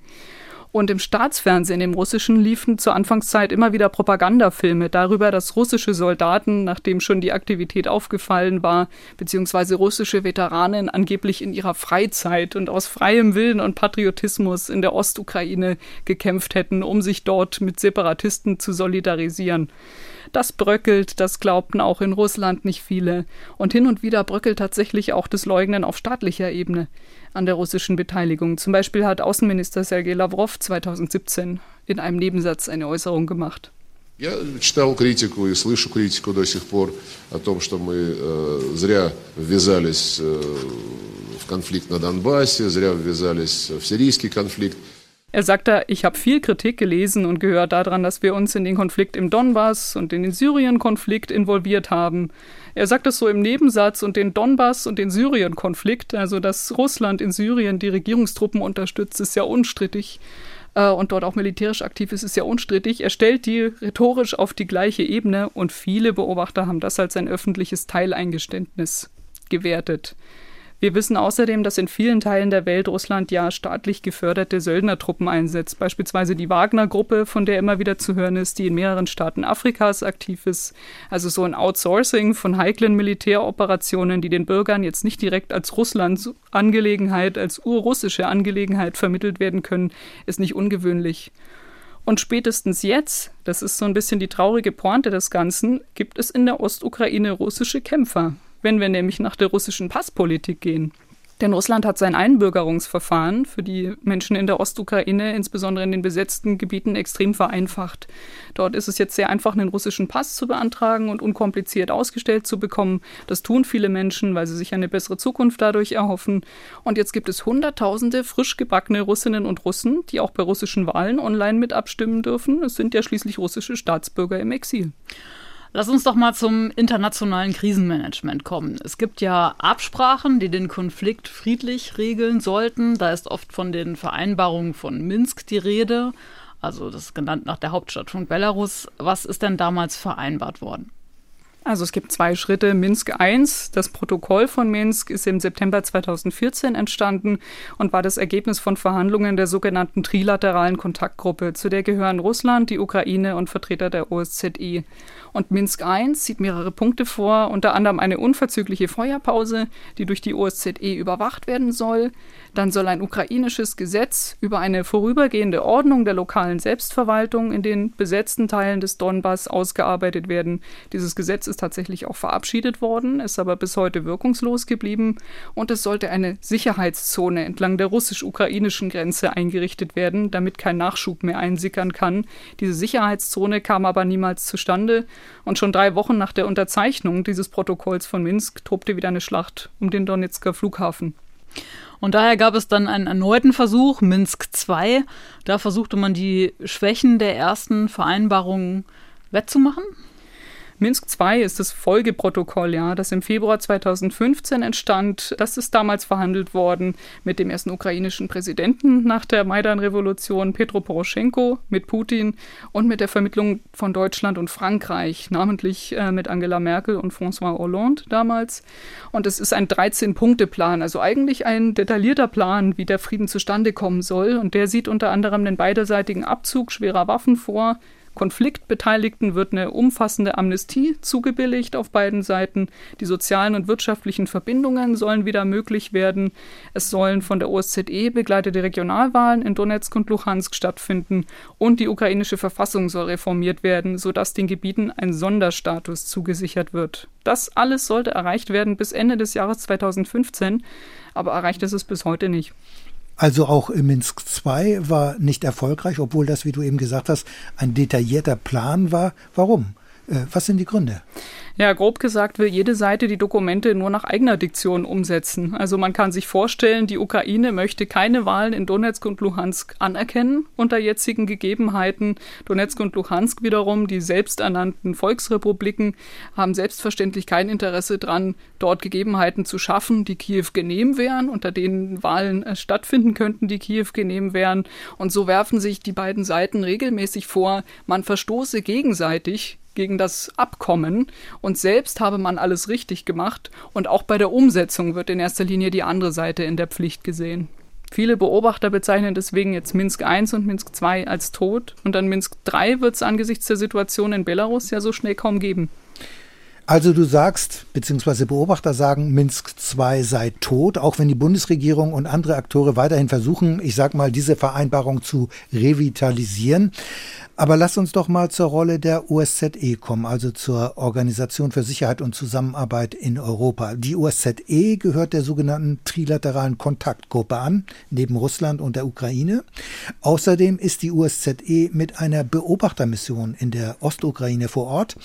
Und im Staatsfernsehen, im Russischen, liefen zur Anfangszeit immer wieder Propagandafilme darüber, dass russische Soldaten, nachdem schon die Aktivität aufgefallen war, beziehungsweise russische Veteranen angeblich in ihrer Freizeit und aus freiem Willen und Patriotismus in der Ostukraine gekämpft hätten, um sich dort mit Separatisten zu solidarisieren. Das bröckelt, das glaubten auch in Russland nicht viele. Und hin und wieder bröckelt tatsächlich auch das Leugnen auf staatlicher Ebene an der russischen Beteiligung. Zum Beispiel hat Außenminister Sergei Lavrov 2017 in einem Nebensatz eine Äußerung gemacht. Я читал критику и слышу критику до сих пор о том, что мы э, зря ввязались э, в конфликт на Донбассе, зря ввязались в сирийский конфликт. Er sagte, ich habe viel Kritik gelesen und gehört daran, dass wir uns in den Konflikt im Donbass und in den Syrien-Konflikt involviert haben. Er sagt es so im Nebensatz und den Donbass und den Syrien-Konflikt, also dass Russland in Syrien die Regierungstruppen unterstützt, ist ja unstrittig äh, und dort auch militärisch aktiv ist, ist ja unstrittig. Er stellt die rhetorisch auf die gleiche Ebene und viele Beobachter haben das als ein öffentliches Teileingeständnis gewertet. Wir wissen außerdem, dass in vielen Teilen der Welt Russland ja staatlich geförderte Söldnertruppen einsetzt, beispielsweise die Wagner-Gruppe, von der immer wieder zu hören ist, die in mehreren Staaten Afrikas aktiv ist. Also so ein Outsourcing von heiklen Militäroperationen, die den Bürgern jetzt nicht direkt als Russlands Angelegenheit, als urrussische Angelegenheit vermittelt werden können, ist nicht ungewöhnlich. Und spätestens jetzt, das ist so ein bisschen die traurige Pointe des Ganzen, gibt es in der Ostukraine russische Kämpfer, wenn wir nämlich nach der russischen Passpolitik gehen. Denn Russland hat sein Einbürgerungsverfahren für die Menschen in der Ostukraine, insbesondere in den besetzten Gebieten, extrem vereinfacht. Dort ist es jetzt sehr einfach, einen russischen Pass zu beantragen und unkompliziert ausgestellt zu bekommen. Das tun viele Menschen, weil sie sich eine bessere Zukunft dadurch erhoffen. Und jetzt gibt es Hunderttausende frisch gebackene Russinnen und Russen, die auch bei russischen Wahlen online mit abstimmen dürfen. Es sind ja schließlich russische Staatsbürger im Exil. Lass uns doch mal zum internationalen Krisenmanagement kommen. Es gibt ja Absprachen, die den Konflikt friedlich regeln sollten. Da ist oft von den Vereinbarungen von Minsk die Rede. Also das ist genannt nach der Hauptstadt von Belarus. Was ist denn damals vereinbart worden? Also es gibt zwei Schritte. Minsk I, das Protokoll von Minsk, ist im September 2014 entstanden und war das Ergebnis von Verhandlungen der sogenannten trilateralen Kontaktgruppe. Zu der gehören Russland, die Ukraine und Vertreter der OSZE. Und Minsk I sieht mehrere Punkte vor, unter anderem eine unverzügliche Feuerpause, die durch die OSZE überwacht werden soll. Dann soll ein ukrainisches Gesetz über eine vorübergehende Ordnung der lokalen Selbstverwaltung in den besetzten Teilen des Donbass ausgearbeitet werden. Dieses Gesetz ist ist tatsächlich auch verabschiedet worden, ist aber bis heute wirkungslos geblieben und es sollte eine Sicherheitszone entlang der russisch-ukrainischen Grenze eingerichtet werden, damit kein Nachschub mehr einsickern kann. Diese Sicherheitszone kam aber niemals zustande und schon drei Wochen nach der Unterzeichnung dieses Protokolls von Minsk tobte wieder eine Schlacht um den Donetsker Flughafen. Und daher gab es dann einen erneuten Versuch, Minsk II. Da versuchte man die Schwächen der ersten Vereinbarungen wettzumachen. Minsk II ist das Folgeprotokoll, ja, das im Februar 2015 entstand. Das ist damals verhandelt worden mit dem ersten ukrainischen Präsidenten nach der Maidan-Revolution, Petro Poroschenko, mit Putin und mit der Vermittlung von Deutschland und Frankreich, namentlich äh, mit Angela Merkel und François Hollande damals. Und es ist ein 13-Punkte-Plan, also eigentlich ein detaillierter Plan, wie der Frieden zustande kommen soll. Und der sieht unter anderem den beiderseitigen Abzug schwerer Waffen vor, Konfliktbeteiligten wird eine umfassende Amnestie zugebilligt auf beiden Seiten. Die sozialen und wirtschaftlichen Verbindungen sollen wieder möglich werden. Es sollen von der OSZE begleitete Regionalwahlen in Donetsk und Luhansk stattfinden. Und die ukrainische Verfassung soll reformiert werden, sodass den Gebieten ein Sonderstatus zugesichert wird. Das alles sollte erreicht werden bis Ende des Jahres 2015, aber erreicht ist es bis heute nicht. Also auch Minsk II war nicht erfolgreich, obwohl das, wie du eben gesagt hast, ein detaillierter Plan war. Warum? Äh, was sind die Gründe? Ja, grob gesagt will jede Seite die Dokumente nur nach eigener Diktion umsetzen. Also man kann sich vorstellen, die Ukraine möchte keine Wahlen in Donetsk und Luhansk anerkennen unter jetzigen Gegebenheiten. Donetsk und Luhansk wiederum, die selbsternannten Volksrepubliken, haben selbstverständlich kein Interesse daran, dort Gegebenheiten zu schaffen, die Kiew genehm wären, unter denen Wahlen äh, stattfinden könnten, die Kiew genehm wären. Und so werfen sich die beiden Seiten regelmäßig vor, man verstoße gegenseitig gegen das Abkommen und selbst habe man alles richtig gemacht und auch bei der Umsetzung wird in erster Linie die andere Seite in der Pflicht gesehen. Viele Beobachter bezeichnen deswegen jetzt Minsk I und Minsk II als tot und dann Minsk III wird es angesichts der Situation in Belarus ja so schnell kaum geben. Also du sagst, beziehungsweise Beobachter sagen, Minsk II sei tot, auch wenn die Bundesregierung und andere Akteure weiterhin versuchen, ich sag mal, diese Vereinbarung zu revitalisieren. Aber lass uns doch mal zur Rolle der OSZE kommen, also zur Organisation für Sicherheit und Zusammenarbeit in Europa. Die OSZE gehört der sogenannten trilateralen Kontaktgruppe an, neben Russland und der Ukraine. Außerdem ist die OSZE mit einer Beobachtermission in der Ostukraine vor Ort.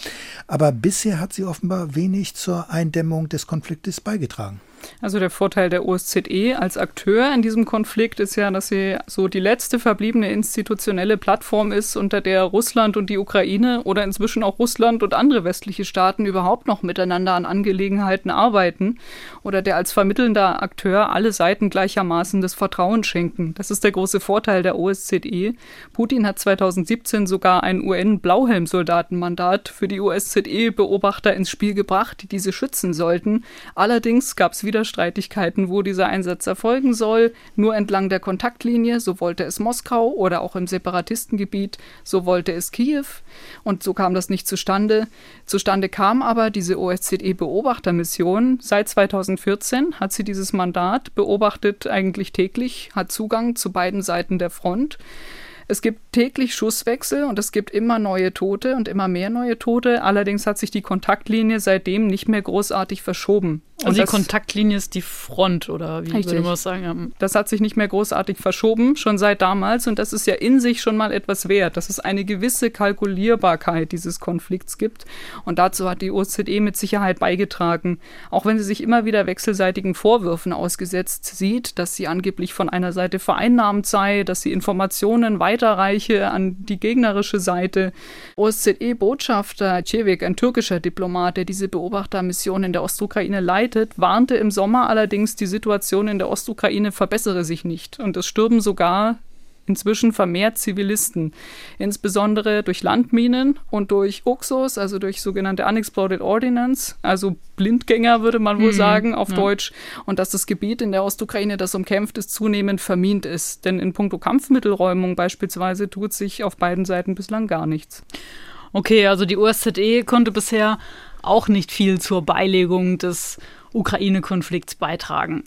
Aber bisher hat sie offenbar wenig zur Eindämmung des Konfliktes beigetragen. Also der Vorteil der OSZE als Akteur in diesem Konflikt ist ja, dass sie so die letzte verbliebene institutionelle Plattform ist, unter der Russland und die Ukraine oder inzwischen auch Russland und andere westliche Staaten überhaupt noch miteinander an Angelegenheiten arbeiten oder der als vermittelnder Akteur alle Seiten gleichermaßen das Vertrauen schenken. Das ist der große Vorteil der OSZE. Putin hat 2017 sogar ein UN-Blauhelm-Soldatenmandat für die OSZE-Beobachter ins Spiel gebracht, die diese schützen sollten. Allerdings gab es wieder Streitigkeiten, wo dieser Einsatz erfolgen soll. Nur entlang der Kontaktlinie, so wollte es Moskau oder auch im Separatistengebiet, so wollte es Kiew. Und so kam das nicht zustande. Zustande kam aber diese OSZE-Beobachtermission. Seit 2014 hat sie dieses Mandat, beobachtet eigentlich täglich, hat Zugang zu beiden Seiten der Front. Es gibt täglich Schusswechsel und es gibt immer neue Tote und immer mehr neue Tote. Allerdings hat sich die Kontaktlinie seitdem nicht mehr großartig verschoben. Und also die Kontaktlinie ist die Front, oder wie richtig. würde man das sagen? Das hat sich nicht mehr großartig verschoben, schon seit damals. Und das ist ja in sich schon mal etwas wert, dass es eine gewisse Kalkulierbarkeit dieses Konflikts gibt. Und dazu hat die OSZE mit Sicherheit beigetragen. Auch wenn sie sich immer wieder wechselseitigen Vorwürfen ausgesetzt sieht, dass sie angeblich von einer Seite vereinnahmt sei, dass sie Informationen weiterreiche an die gegnerische Seite. OSZE-Botschafter Cevik, ein türkischer Diplomat, der diese Beobachtermission in der Ostukraine leitet, warnte im Sommer allerdings, die Situation in der Ostukraine verbessere sich nicht und es stürben sogar inzwischen vermehrt Zivilisten, insbesondere durch Landminen und durch Uxos, also durch sogenannte Unexploded Ordnance, also Blindgänger würde man wohl mhm, sagen auf ja. Deutsch, und dass das Gebiet in der Ostukraine, das umkämpft ist, zunehmend vermint ist. Denn in puncto Kampfmittelräumung beispielsweise tut sich auf beiden Seiten bislang gar nichts. Okay, also die OSZE konnte bisher auch nicht viel zur Beilegung des Ukraine-Konflikts beitragen.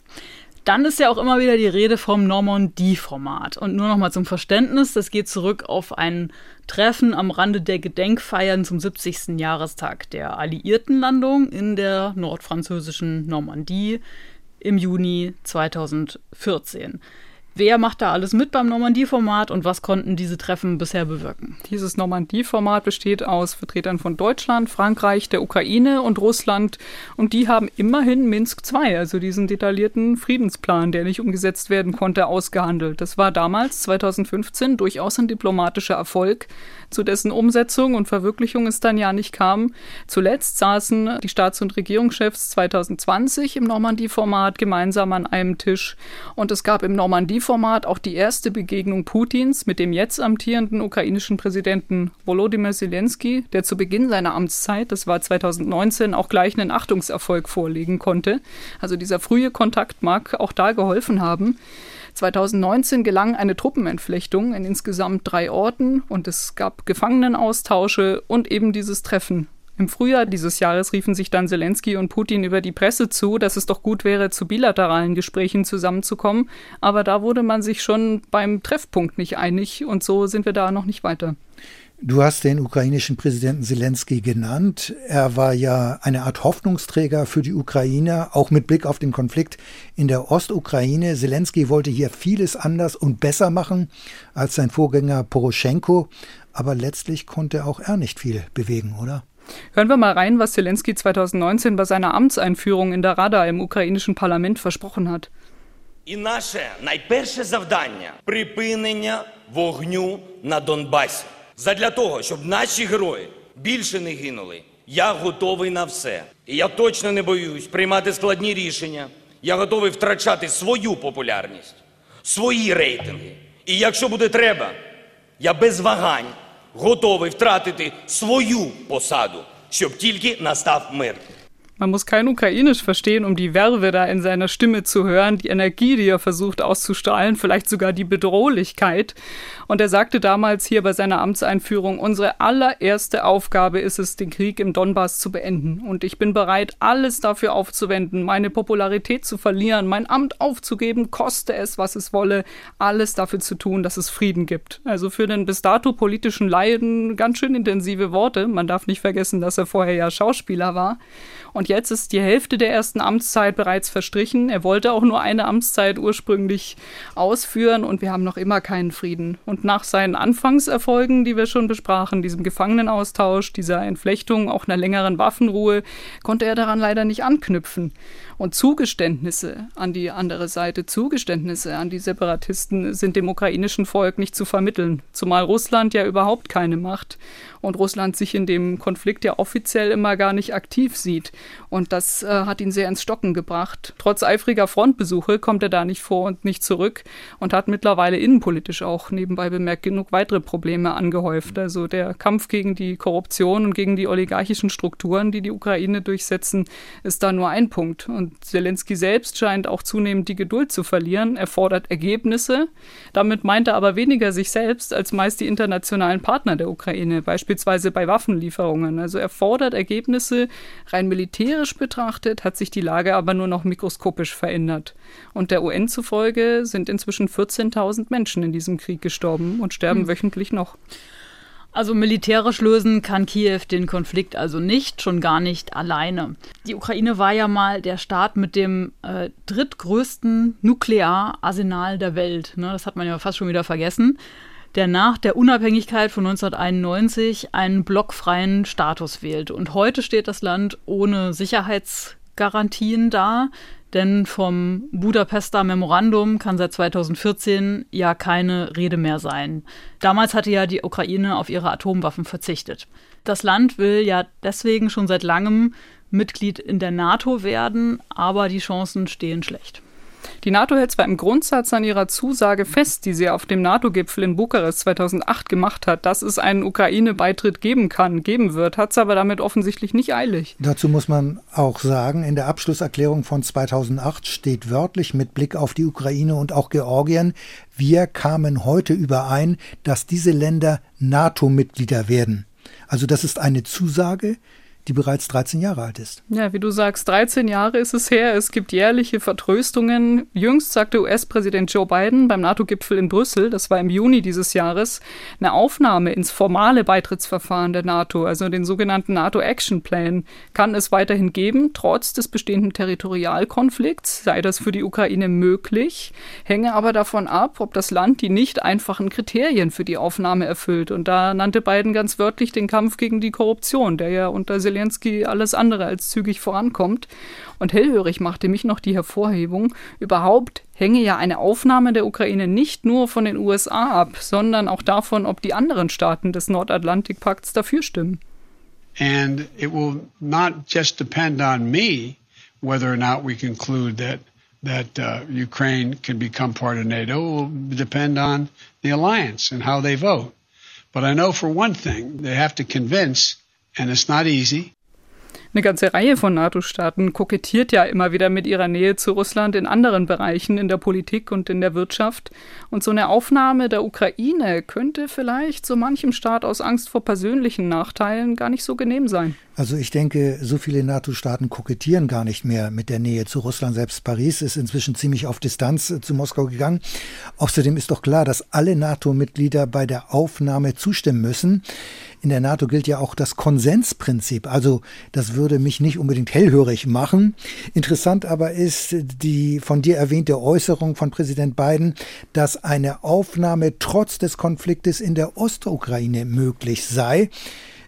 Dann ist ja auch immer wieder die Rede vom Normandie-Format. Und nur noch mal zum Verständnis, das geht zurück auf ein Treffen am Rande der Gedenkfeiern zum 70. Jahrestag der Alliiertenlandung in der nordfranzösischen Normandie im Juni 2014. Wer macht da alles mit beim Normandie-Format und was konnten diese Treffen bisher bewirken? Dieses Normandie-Format besteht aus Vertretern von Deutschland, Frankreich, der Ukraine und Russland und die haben immerhin Minsk II, also diesen detaillierten Friedensplan, der nicht umgesetzt werden konnte, ausgehandelt. Das war damals, 2015, durchaus ein diplomatischer Erfolg, zu dessen Umsetzung und Verwirklichung es dann ja nicht kam. Zuletzt saßen die Staats- und Regierungschefs 2020 im Normandie-Format gemeinsam an einem Tisch und es gab im Normandie Format auch die erste Begegnung Putins mit dem jetzt amtierenden ukrainischen Präsidenten Volodymyr Zelensky, der zu Beginn seiner Amtszeit, das war 2019, auch gleich einen Achtungserfolg vorlegen konnte. Also dieser frühe Kontakt mag auch da geholfen haben. 2019 gelang eine Truppenentflechtung in insgesamt drei Orten und es gab Gefangenenaustausche und eben dieses Treffen im Frühjahr dieses Jahres riefen sich dann Zelensky und Putin über die Presse zu, dass es doch gut wäre, zu bilateralen Gesprächen zusammenzukommen. Aber da wurde man sich schon beim Treffpunkt nicht einig und so sind wir da noch nicht weiter. Du hast den ukrainischen Präsidenten Zelensky genannt. Er war ja eine Art Hoffnungsträger für die Ukraine, auch mit Blick auf den Konflikt in der Ostukraine. Zelensky wollte hier vieles anders und besser machen als sein Vorgänger Poroschenko, aber letztlich konnte auch er nicht viel bewegen, oder? Hören wir mal rein, was Zelensky 2019 bei seiner Amtseinführung in der Rada im ukrainischen Parlament versprochen hat. І наше найперше завдання припинення вогню на Донбасі. Задля того, щоб наші герої більше не гинули. Я готовий на все. І я точно не боюсь приймати складні рішення. Я готовий втрачати свою популярність, свої рейтинги. І якщо буде треба, я без вагань готовий втратити свою посаду, щоб тільки настав мир. Man muss kein Ukrainisch verstehen, um die Werbe da in seiner Stimme zu hören, die Energie, die er versucht auszustrahlen, vielleicht sogar die Bedrohlichkeit. Und er sagte damals hier bei seiner Amtseinführung, unsere allererste Aufgabe ist es, den Krieg im Donbass zu beenden. Und ich bin bereit, alles dafür aufzuwenden, meine Popularität zu verlieren, mein Amt aufzugeben, koste es, was es wolle, alles dafür zu tun, dass es Frieden gibt. Also für den bis dato politischen Leiden ganz schön intensive Worte. Man darf nicht vergessen, dass er vorher ja Schauspieler war. Und jetzt ist die Hälfte der ersten Amtszeit bereits verstrichen. Er wollte auch nur eine Amtszeit ursprünglich ausführen und wir haben noch immer keinen Frieden. Und nach seinen Anfangserfolgen, die wir schon besprachen, diesem Gefangenenaustausch, dieser Entflechtung, auch einer längeren Waffenruhe, konnte er daran leider nicht anknüpfen. Und Zugeständnisse an die andere Seite, Zugeständnisse an die Separatisten sind dem ukrainischen Volk nicht zu vermitteln, zumal Russland ja überhaupt keine macht und Russland sich in dem Konflikt ja offiziell immer gar nicht aktiv sieht. Und das äh, hat ihn sehr ins Stocken gebracht. Trotz eifriger Frontbesuche kommt er da nicht vor und nicht zurück und hat mittlerweile innenpolitisch auch nebenbei bemerkt genug weitere Probleme angehäuft. Also der Kampf gegen die Korruption und gegen die oligarchischen Strukturen, die die Ukraine durchsetzen, ist da nur ein Punkt. Und Zelensky selbst scheint auch zunehmend die Geduld zu verlieren. Er fordert Ergebnisse. Damit meint er aber weniger sich selbst als meist die internationalen Partner der Ukraine, beispielsweise bei Waffenlieferungen. Also er fordert Ergebnisse. Rein militärisch betrachtet hat sich die Lage aber nur noch mikroskopisch verändert. Und der UN zufolge sind inzwischen 14.000 Menschen in diesem Krieg gestorben und sterben hm. wöchentlich noch. Also militärisch lösen kann Kiew den Konflikt also nicht, schon gar nicht alleine. Die Ukraine war ja mal der Staat mit dem äh, drittgrößten Nukleararsenal der Welt. Ne? Das hat man ja fast schon wieder vergessen. Der nach der Unabhängigkeit von 1991 einen blockfreien Status wählt. Und heute steht das Land ohne Sicherheitsgarantien da. Denn vom Budapester Memorandum kann seit 2014 ja keine Rede mehr sein. Damals hatte ja die Ukraine auf ihre Atomwaffen verzichtet. Das Land will ja deswegen schon seit langem Mitglied in der NATO werden, aber die Chancen stehen schlecht. Die NATO hält zwar im Grundsatz an ihrer Zusage fest, die sie auf dem NATO-Gipfel in Bukarest 2008 gemacht hat, dass es einen Ukraine-Beitritt geben kann, geben wird, hat es aber damit offensichtlich nicht eilig. Dazu muss man auch sagen, in der Abschlusserklärung von 2008 steht wörtlich mit Blick auf die Ukraine und auch Georgien, wir kamen heute überein, dass diese Länder NATO-Mitglieder werden. Also das ist eine Zusage, die bereits 13 Jahre alt ist. Ja, wie du sagst, 13 Jahre ist es her. Es gibt jährliche Vertröstungen. Jüngst sagte US-Präsident Joe Biden beim NATO-Gipfel in Brüssel, das war im Juni dieses Jahres, eine Aufnahme ins formale Beitrittsverfahren der NATO, also den sogenannten NATO Action Plan, kann es weiterhin geben, trotz des bestehenden Territorialkonflikts. Sei das für die Ukraine möglich, hänge aber davon ab, ob das Land die nicht einfachen Kriterien für die Aufnahme erfüllt. Und da nannte Biden ganz wörtlich den Kampf gegen die Korruption, der ja unter Zelensky alles andere als zügig vorankommt. Und hellhörig machte mich noch die Hervorhebung, überhaupt hänge ja eine Aufnahme der Ukraine nicht nur von den USA ab, sondern auch davon, ob die anderen Staaten des Nordatlantikpakts dafür stimmen. And it will not just depend on me whether or not we conclude that that uh, Ukraine can become part of NATO. Will depend on the alliance and how they vote. But I know for one thing, they have to convince and it's not easy. Eine ganze Reihe von NATO-Staaten kokettiert ja immer wieder mit ihrer Nähe zu Russland in anderen Bereichen, in der Politik und in der Wirtschaft. Und so eine Aufnahme der Ukraine könnte vielleicht so manchem Staat aus Angst vor persönlichen Nachteilen gar nicht so genehm sein. Also ich denke, so viele NATO-Staaten kokettieren gar nicht mehr mit der Nähe zu Russland. Selbst Paris ist inzwischen ziemlich auf Distanz äh, zu Moskau gegangen. Außerdem ist doch klar, dass alle NATO-Mitglieder bei der Aufnahme zustimmen müssen. In der NATO gilt ja auch das Konsensprinzip. Also das würde mich nicht unbedingt hellhörig machen. Interessant aber ist die von dir erwähnte Äußerung von Präsident Biden, dass eine Aufnahme trotz des Konfliktes in der Ostukraine möglich sei.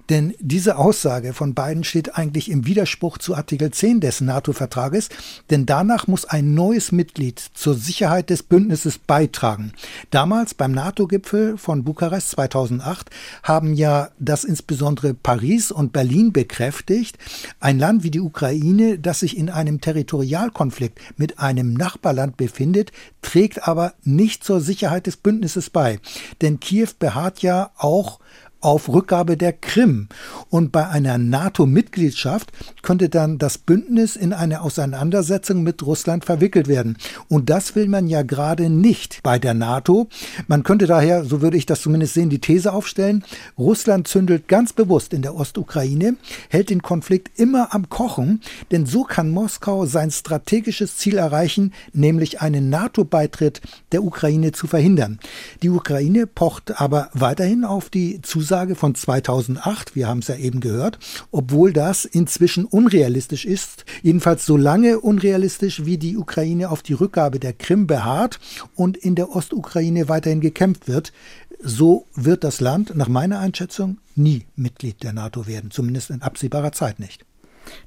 Denn diese Aussage von beiden steht eigentlich im Widerspruch zu Artikel 10 des NATO-Vertrages, denn danach muss ein neues Mitglied zur Sicherheit des Bündnisses beitragen. Damals beim NATO-Gipfel von Bukarest 2008 haben ja das insbesondere Paris und Berlin bekräftigt, ein Land wie die Ukraine, das sich in einem Territorialkonflikt mit einem Nachbarland befindet, trägt aber nicht zur Sicherheit des Bündnisses bei. Denn Kiew beharrt ja auch auf Rückgabe der Krim. Und bei einer NATO-Mitgliedschaft könnte dann das Bündnis in eine Auseinandersetzung mit Russland verwickelt werden. Und das will man ja gerade nicht bei der NATO. Man könnte daher, so würde ich das zumindest sehen, die These aufstellen, Russland zündelt ganz bewusst in der Ostukraine, hält den Konflikt immer am Kochen, denn so kann Moskau sein strategisches Ziel erreichen, nämlich einen NATO-Beitritt der Ukraine zu verhindern. Die Ukraine pocht aber weiterhin auf die Zusage Zusage von 2008, wir haben es ja eben gehört, obwohl das inzwischen unrealistisch ist, jedenfalls so lange unrealistisch, wie die Ukraine auf die Rückgabe der Krim beharrt und in der Ostukraine weiterhin gekämpft wird. So wird das Land nach meiner Einschätzung nie Mitglied der NATO werden, zumindest in absehbarer Zeit nicht.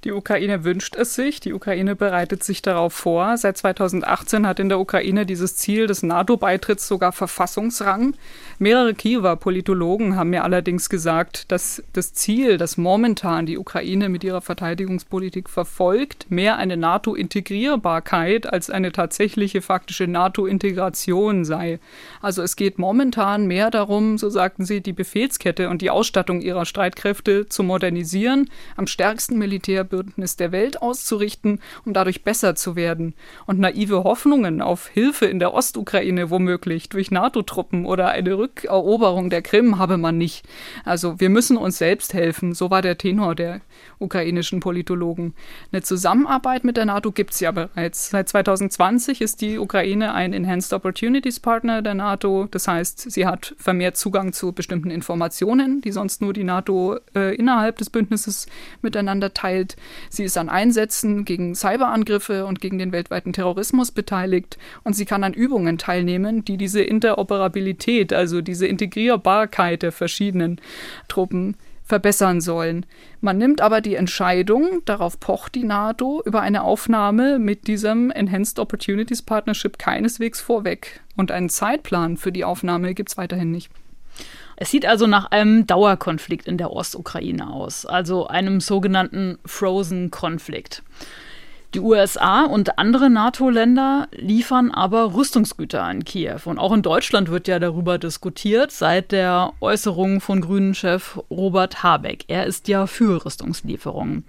Die Ukraine wünscht es sich, die Ukraine bereitet sich darauf vor. Seit 2018 hat in der Ukraine dieses Ziel des NATO-Beitritts sogar Verfassungsrang. Mehrere Kiewer Politologen haben mir allerdings gesagt, dass das Ziel, das momentan die Ukraine mit ihrer Verteidigungspolitik verfolgt, mehr eine NATO-Integrierbarkeit als eine tatsächliche faktische NATO-Integration sei. Also es geht momentan mehr darum, so sagten sie, die Befehlskette und die Ausstattung ihrer Streitkräfte zu modernisieren, am stärksten Militär Militärbündnis der Welt auszurichten, um dadurch besser zu werden. Und naive Hoffnungen auf Hilfe in der Ostukraine womöglich durch NATO-Truppen oder eine Rückeroberung der Krim habe man nicht. Also wir müssen uns selbst helfen, so war der Tenor der ukrainischen Politologen. Eine Zusammenarbeit mit der NATO gibt es ja bereits. Seit 2020 ist die Ukraine ein Enhanced Opportunities Partner der NATO. Das heißt, sie hat vermehrt Zugang zu bestimmten Informationen, die sonst nur die NATO äh, innerhalb des Bündnisses miteinander teilt. Sie ist an Einsätzen gegen Cyberangriffe und gegen den weltweiten Terrorismus beteiligt und sie kann an Übungen teilnehmen, die diese Interoperabilität, also diese Integrierbarkeit der verschiedenen Truppen verbessern sollen. Man nimmt aber die Entscheidung, darauf pocht die NATO, über eine Aufnahme mit diesem Enhanced Opportunities Partnership keineswegs vorweg. Und einen Zeitplan für die Aufnahme gibt es weiterhin nicht. Es sieht also nach einem Dauerkonflikt in der Ostukraine aus, also einem sogenannten Frozen-Konflikt. Die USA und andere NATO-Länder liefern aber Rüstungsgüter an Kiew. Und auch in Deutschland wird ja darüber diskutiert, seit der Äußerung von Grünen-Chef Robert Habeck. Er ist ja für Rüstungslieferungen.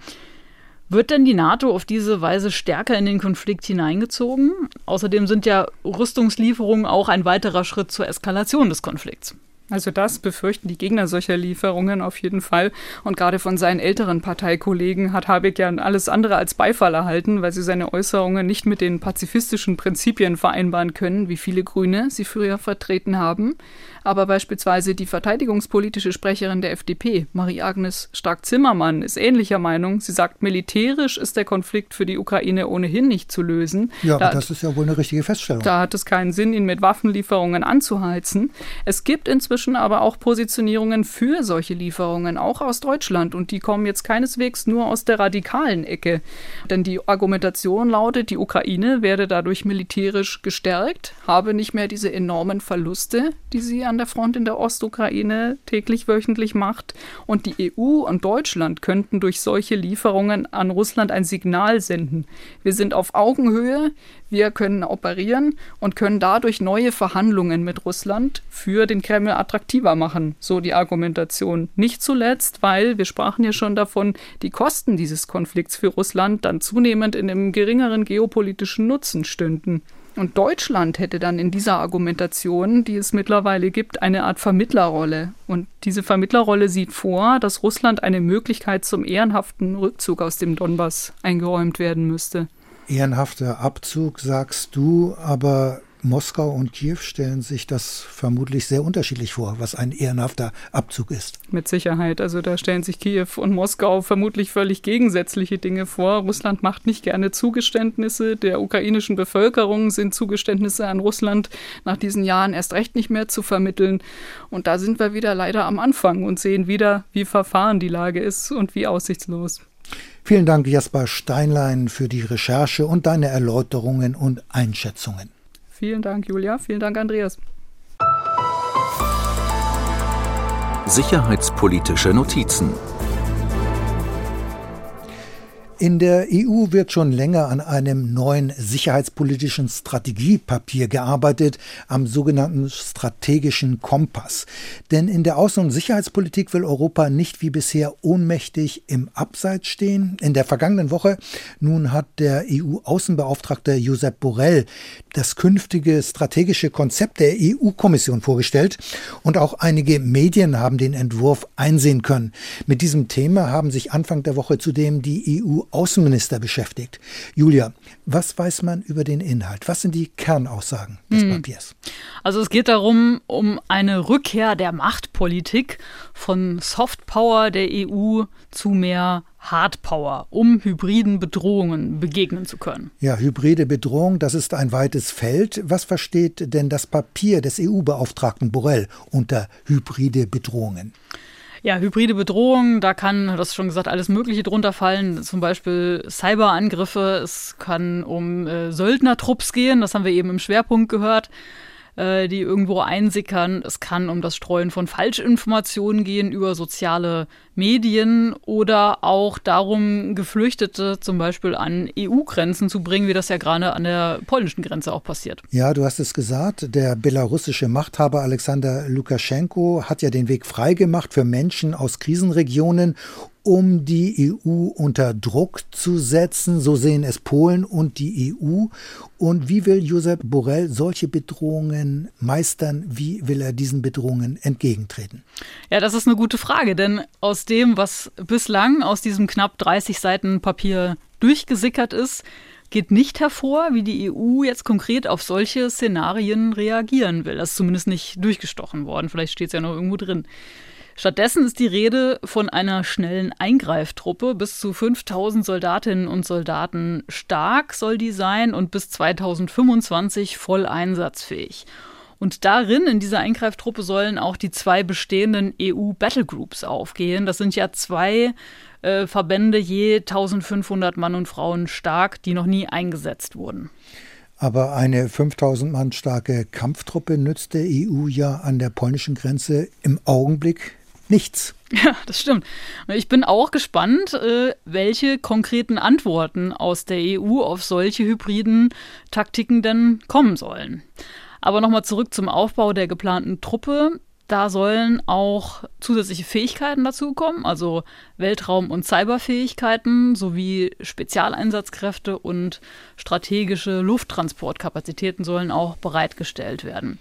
Wird denn die NATO auf diese Weise stärker in den Konflikt hineingezogen? Außerdem sind ja Rüstungslieferungen auch ein weiterer Schritt zur Eskalation des Konflikts. Also das befürchten die Gegner solcher Lieferungen auf jeden Fall. Und gerade von seinen älteren Parteikollegen hat Habeck ja alles andere als Beifall erhalten, weil sie seine Äußerungen nicht mit den pazifistischen Prinzipien vereinbaren können, wie viele Grüne sie früher vertreten haben. Aber beispielsweise die verteidigungspolitische Sprecherin der FDP, Marie-Agnes Stark-Zimmermann, ist ähnlicher Meinung. Sie sagt, militärisch ist der Konflikt für die Ukraine ohnehin nicht zu lösen. Ja, da, aber das ist ja wohl eine richtige Feststellung. Da hat es keinen Sinn, ihn mit Waffenlieferungen anzuheizen. Es gibt inzwischen aber auch Positionierungen für solche Lieferungen, auch aus Deutschland. Und die kommen jetzt keineswegs nur aus der radikalen Ecke. Denn die Argumentation lautet, die Ukraine werde dadurch militärisch gestärkt, habe nicht mehr diese enormen Verluste, die sie an der Front in der Ostukraine täglich, wöchentlich macht. Und die EU und Deutschland könnten durch solche Lieferungen an Russland ein Signal senden. Wir sind auf Augenhöhe, wir können operieren und können dadurch neue Verhandlungen mit Russland für den Kreml attraktiver machen, so die Argumentation. Nicht zuletzt, weil, wir sprachen ja schon davon, die Kosten dieses Konflikts für Russland dann zunehmend in einem geringeren geopolitischen Nutzen stünden. Und Deutschland hätte dann in dieser Argumentation, die es mittlerweile gibt, eine Art Vermittlerrolle. Und diese Vermittlerrolle sieht vor, dass Russland eine Möglichkeit zum ehrenhaften Rückzug aus dem Donbass eingeräumt werden müsste. Ehrenhafter Abzug, sagst du, aber Moskau und Kiew stellen sich das vermutlich sehr unterschiedlich vor, was ein ehrenhafter Abzug ist. Mit Sicherheit. Also da stellen sich Kiew und Moskau vermutlich völlig gegensätzliche Dinge vor. Russland macht nicht gerne Zugeständnisse. Der ukrainischen Bevölkerung sind Zugeständnisse an Russland nach diesen Jahren erst recht nicht mehr zu vermitteln. Und da sind wir wieder leider am Anfang und sehen wieder, wie verfahren die Lage ist und wie aussichtslos. Vielen Dank, Jasper Steinlein, für die Recherche und deine Erläuterungen und Einschätzungen. Vielen Dank, Julia. Vielen Dank, Andreas. Sicherheitspolitische Notizen in der EU wird schon länger an einem neuen sicherheitspolitischen Strategiepapier gearbeitet, am sogenannten strategischen Kompass. Denn in der Außen- und Sicherheitspolitik will Europa nicht wie bisher ohnmächtig im Abseits stehen. In der vergangenen Woche nun hat der EU-Außenbeauftragte Josep Borrell das künftige strategische Konzept der EU-Kommission vorgestellt und auch einige Medien haben den Entwurf einsehen können. Mit diesem Thema haben sich Anfang der Woche zudem die EU Außenminister beschäftigt. Julia, was weiß man über den Inhalt? Was sind die Kernaussagen des hm. Papiers? Also es geht darum, um eine Rückkehr der Machtpolitik von Softpower der EU zu mehr Hardpower, um hybriden Bedrohungen begegnen zu können. Ja, hybride Bedrohung, das ist ein weites Feld. Was versteht denn das Papier des EU-Beauftragten Borrell unter hybride Bedrohungen? Ja, hybride Bedrohungen, da kann, das schon gesagt, alles Mögliche drunter fallen. Zum Beispiel Cyberangriffe, es kann um äh, Söldnertrupps gehen, das haben wir eben im Schwerpunkt gehört. Äh, die irgendwo einsickern. Es kann um das Streuen von Falschinformationen gehen über soziale Medien oder auch darum, Geflüchtete zum Beispiel an EU-Grenzen zu bringen, wie das ja gerade an der polnischen Grenze auch passiert. Ja, du hast es gesagt, der belarussische Machthaber Alexander Lukaschenko hat ja den Weg freigemacht für Menschen aus Krisenregionen um die EU unter Druck zu setzen. So sehen es Polen und die EU. Und wie will Josep Borrell solche Bedrohungen meistern? Wie will er diesen Bedrohungen entgegentreten? Ja, das ist eine gute Frage, denn aus dem, was bislang aus diesem knapp 30 Seiten Papier durchgesickert ist, geht nicht hervor, wie die EU jetzt konkret auf solche Szenarien reagieren will. Das ist zumindest nicht durchgestochen worden. Vielleicht steht es ja noch irgendwo drin. Stattdessen ist die Rede von einer schnellen Eingreiftruppe. Bis zu 5000 Soldatinnen und Soldaten stark soll die sein und bis 2025 voll einsatzfähig. Und darin, in dieser Eingreiftruppe, sollen auch die zwei bestehenden EU-Battlegroups aufgehen. Das sind ja zwei äh, Verbände, je 1500 Mann und Frauen stark, die noch nie eingesetzt wurden. Aber eine 5000 Mann starke Kampftruppe nützt der EU ja an der polnischen Grenze im Augenblick nichts. Ja, das stimmt. Ich bin auch gespannt, äh, welche konkreten Antworten aus der EU auf solche hybriden Taktiken denn kommen sollen. Aber nochmal zurück zum Aufbau der geplanten Truppe. Da sollen auch zusätzliche Fähigkeiten dazukommen, also Weltraum- und Cyberfähigkeiten sowie Spezialeinsatzkräfte und strategische Lufttransportkapazitäten sollen auch bereitgestellt werden.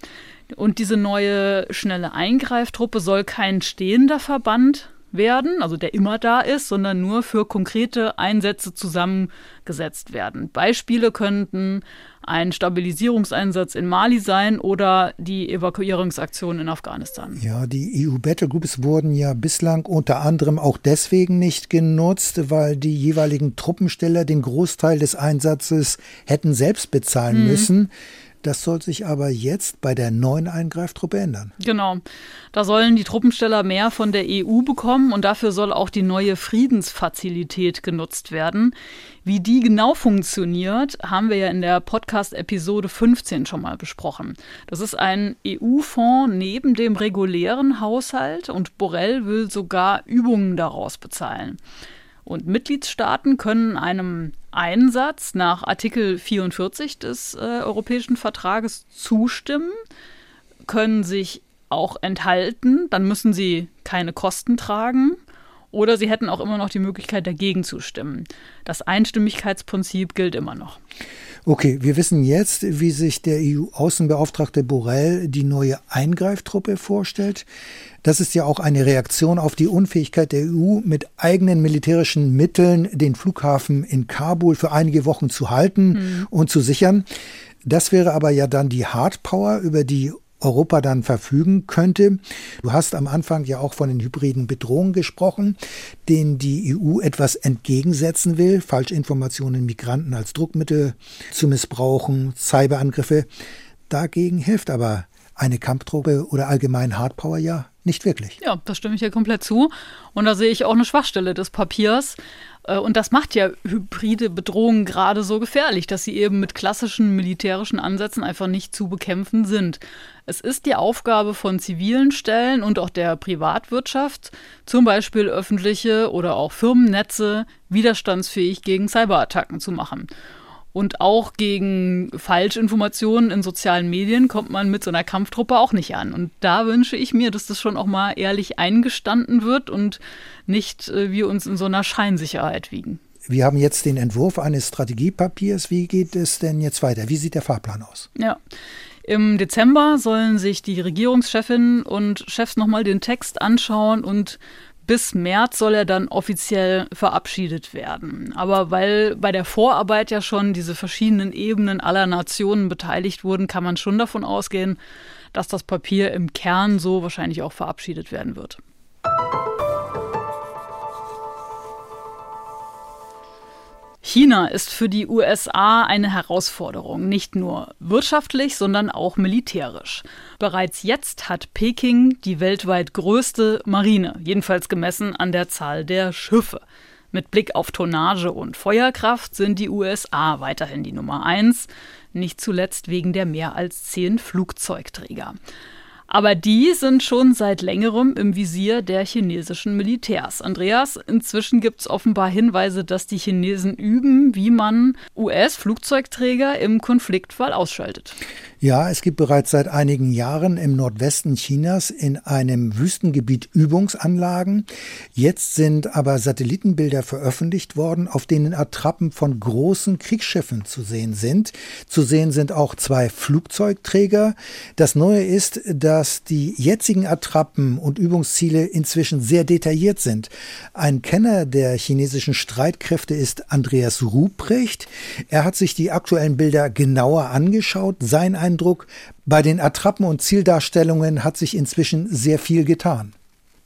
Und diese neue schnelle Eingreiftruppe soll kein stehender Verband werden, also der immer da ist, sondern nur für konkrete Einsätze zusammengesetzt werden. Beispiele könnten ein Stabilisierungseinsatz in Mali sein oder die Evakuierungsaktion in Afghanistan. Ja, die EU Battlegroups wurden ja bislang unter anderem auch deswegen nicht genutzt, weil die jeweiligen Truppensteller den Großteil des Einsatzes hätten selbst bezahlen mhm. müssen. Das soll sich aber jetzt bei der neuen Eingreiftruppe ändern. Genau. Da sollen die Truppensteller mehr von der EU bekommen und dafür soll auch die neue Friedensfazilität genutzt werden. Wie die genau funktioniert, haben wir ja in der Podcast-Episode 15 schon mal besprochen. Das ist ein EU-Fonds neben dem regulären Haushalt und Borrell will sogar Übungen daraus bezahlen. Und Mitgliedstaaten können einem Einsatz nach Artikel 44 des äh, Europäischen Vertrages zustimmen, können sich auch enthalten, dann müssen sie keine Kosten tragen oder sie hätten auch immer noch die Möglichkeit, dagegen zu stimmen. Das Einstimmigkeitsprinzip gilt immer noch. Okay, wir wissen jetzt, wie sich der EU-Außenbeauftragte Borrell die neue Eingreiftruppe vorstellt. Das ist ja auch eine Reaktion auf die Unfähigkeit der EU, mit eigenen militärischen Mitteln den Flughafen in Kabul für einige Wochen zu halten mhm. und zu sichern. Das wäre aber ja dann die Hardpower, über die Europa dann verfügen könnte. Du hast am Anfang ja auch von den hybriden Bedrohungen gesprochen, denen die EU etwas entgegensetzen will, Falschinformationen Migranten als Druckmittel zu missbrauchen, Cyberangriffe. Dagegen hilft aber eine Kampftruppe oder allgemein Hardpower ja nicht wirklich. Ja, das stimme ich ja komplett zu. Und da sehe ich auch eine Schwachstelle des Papiers. Äh, und das macht ja hybride Bedrohungen gerade so gefährlich, dass sie eben mit klassischen militärischen Ansätzen einfach nicht zu bekämpfen sind. Es ist die Aufgabe von zivilen Stellen und auch der Privatwirtschaft, zum Beispiel öffentliche oder auch Firmennetze widerstandsfähig gegen Cyberattacken zu machen. Und auch gegen Falschinformationen in sozialen Medien kommt man mit so einer Kampftruppe auch nicht an. Und da wünsche ich mir, dass das schon auch mal ehrlich eingestanden wird und nicht äh, wir uns in so einer Scheinsicherheit wiegen. Wir haben jetzt den Entwurf eines Strategiepapiers. Wie geht es denn jetzt weiter? Wie sieht der Fahrplan aus? Ja. Im Dezember sollen sich die Regierungschefinnen und Chefs nochmal den Text anschauen und bis März soll er dann offiziell verabschiedet werden. Aber weil bei der Vorarbeit ja schon diese verschiedenen Ebenen aller Nationen beteiligt wurden, kann man schon davon ausgehen, dass das Papier im Kern so wahrscheinlich auch verabschiedet werden wird. China ist für die USA eine Herausforderung, nicht nur wirtschaftlich, sondern auch militärisch. Bereits jetzt hat Peking die weltweit größte Marine, jedenfalls gemessen an der Zahl der Schiffe. Mit Blick auf Tonnage und Feuerkraft sind die USA weiterhin die Nummer eins, nicht zuletzt wegen der mehr als zehn Flugzeugträger. Aber die sind schon seit längerem im Visier der chinesischen Militärs. Andreas, inzwischen gibt es offenbar Hinweise, dass die Chinesen üben, wie man US-Flugzeugträger im Konfliktfall ausschaltet. Ja, es gibt bereits seit einigen Jahren im Nordwesten Chinas in einem Wüstengebiet Übungsanlagen. Jetzt sind aber Satellitenbilder veröffentlicht worden, auf denen Attrappen von großen Kriegsschiffen zu sehen sind. Zu sehen sind auch zwei Flugzeugträger. Das Neue ist, dass die jetzigen Attrappen und Übungsziele inzwischen sehr detailliert sind. Ein Kenner der chinesischen Streitkräfte ist Andreas Ruprecht. Er hat sich die aktuellen Bilder genauer angeschaut. Sein Eindruck, bei den Attrappen und Zieldarstellungen hat sich inzwischen sehr viel getan.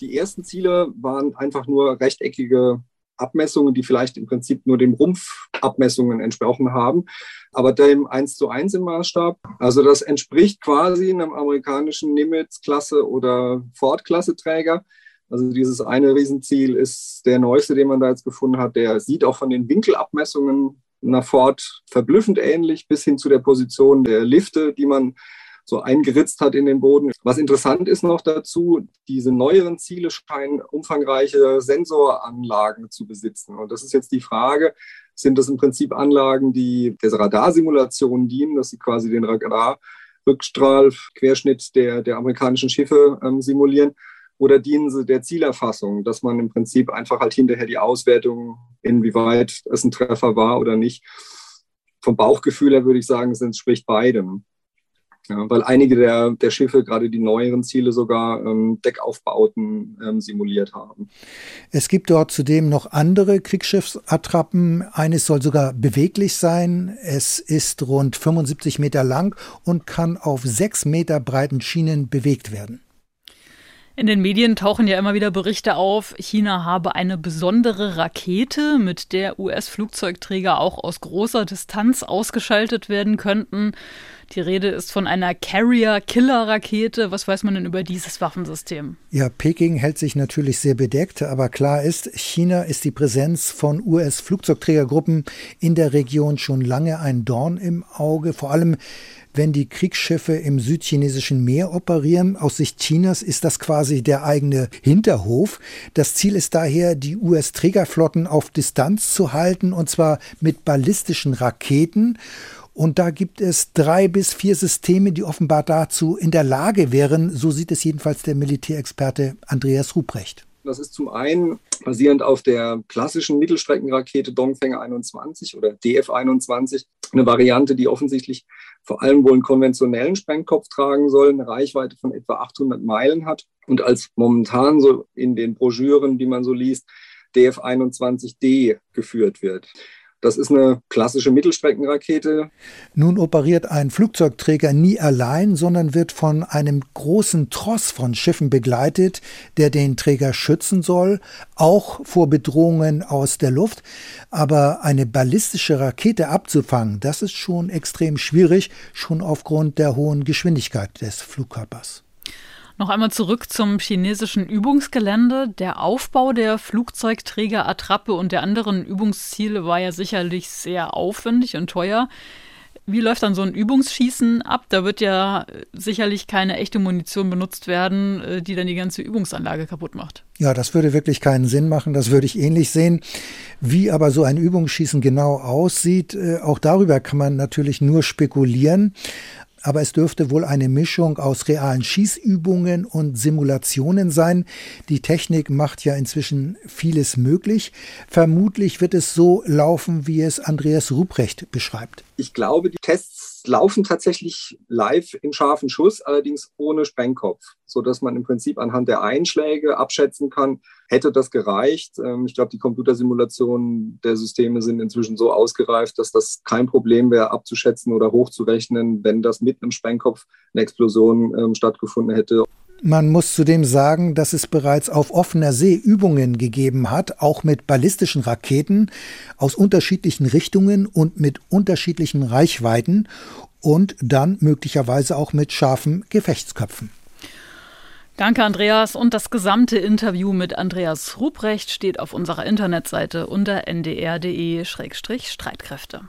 Die ersten Ziele waren einfach nur rechteckige Abmessungen, die vielleicht im Prinzip nur dem Rumpfabmessungen entsprochen haben, aber dem 1 zu 1 im Maßstab. Also das entspricht quasi einem amerikanischen Nimitz-Klasse oder Ford-Klasse-Träger. Also dieses eine Riesenziel ist der neueste, den man da jetzt gefunden hat. Der sieht auch von den Winkelabmessungen nach Ford verblüffend ähnlich bis hin zu der Position der Lifte, die man so eingeritzt hat in den Boden. Was interessant ist noch dazu, diese neueren Ziele scheinen umfangreiche Sensoranlagen zu besitzen. Und das ist jetzt die Frage, sind das im Prinzip Anlagen, die der Radarsimulation dienen, dass sie quasi den Radarrückstrahlquerschnitt der, der amerikanischen Schiffe ähm, simulieren? Oder dienen sie der Zielerfassung, dass man im Prinzip einfach halt hinterher die Auswertung, inwieweit es ein Treffer war oder nicht. Vom Bauchgefühl her würde ich sagen, es entspricht beidem. Ja, weil einige der, der Schiffe, gerade die neueren Ziele, sogar ähm, Deckaufbauten ähm, simuliert haben. Es gibt dort zudem noch andere Kriegsschiffsattrappen. Eines soll sogar beweglich sein. Es ist rund 75 Meter lang und kann auf sechs Meter breiten Schienen bewegt werden. In den Medien tauchen ja immer wieder Berichte auf, China habe eine besondere Rakete, mit der US-Flugzeugträger auch aus großer Distanz ausgeschaltet werden könnten. Die Rede ist von einer Carrier-Killer-Rakete. Was weiß man denn über dieses Waffensystem? Ja, Peking hält sich natürlich sehr bedeckt, aber klar ist, China ist die Präsenz von US-Flugzeugträgergruppen in der Region schon lange ein Dorn im Auge. Vor allem wenn die Kriegsschiffe im südchinesischen Meer operieren. Aus Sicht Chinas ist das quasi der eigene Hinterhof. Das Ziel ist daher, die US-Trägerflotten auf Distanz zu halten, und zwar mit ballistischen Raketen. Und da gibt es drei bis vier Systeme, die offenbar dazu in der Lage wären. So sieht es jedenfalls der Militärexperte Andreas Ruprecht. Das ist zum einen basierend auf der klassischen Mittelstreckenrakete Dongfeng 21 oder DF 21, eine Variante, die offensichtlich vor allem wohl einen konventionellen Sprengkopf tragen soll, eine Reichweite von etwa 800 Meilen hat und als momentan so in den Broschüren, die man so liest, DF 21D geführt wird. Das ist eine klassische Mittelstreckenrakete. Nun operiert ein Flugzeugträger nie allein, sondern wird von einem großen Tross von Schiffen begleitet, der den Träger schützen soll, auch vor Bedrohungen aus der Luft. Aber eine ballistische Rakete abzufangen, das ist schon extrem schwierig, schon aufgrund der hohen Geschwindigkeit des Flugkörpers. Noch einmal zurück zum chinesischen Übungsgelände. Der Aufbau der Flugzeugträger Attrappe und der anderen Übungsziele war ja sicherlich sehr aufwendig und teuer. Wie läuft dann so ein Übungsschießen ab? Da wird ja sicherlich keine echte Munition benutzt werden, äh, die dann die ganze Übungsanlage kaputt macht. Ja, das würde wirklich keinen Sinn machen. Das würde ich ähnlich sehen. Wie aber so ein Übungsschießen genau aussieht, äh, auch darüber kann man natürlich nur spekulieren aber es dürfte wohl eine Mischung aus realen Schießübungen und Simulationen sein. Die Technik macht ja inzwischen vieles möglich. Vermutlich wird es so laufen, wie es Andreas Ruprecht beschreibt. Ich glaube, die Tests laufen tatsächlich live in scharfen Schuss, allerdings ohne Sprengkopf, so dass man im Prinzip anhand der Einschläge abschätzen kann, hätte das gereicht. Ähm, ich glaube, die Computersimulationen der Systeme sind inzwischen so ausgereift, dass das kein Problem wäre, abzuschätzen oder hochzurechnen, wenn das mit einem Sprengkopf eine Explosion ähm, stattgefunden hätte. Man muss zudem sagen, dass es bereits auf offener See Übungen gegeben hat, auch mit ballistischen Raketen aus unterschiedlichen Richtungen und mit unterschiedlichen Reichweiten und dann möglicherweise auch mit scharfen Gefechtsköpfen. Danke, Andreas. Und das gesamte Interview mit Andreas Ruprecht steht auf unserer Internetseite unter ndr.de-streitkräfte.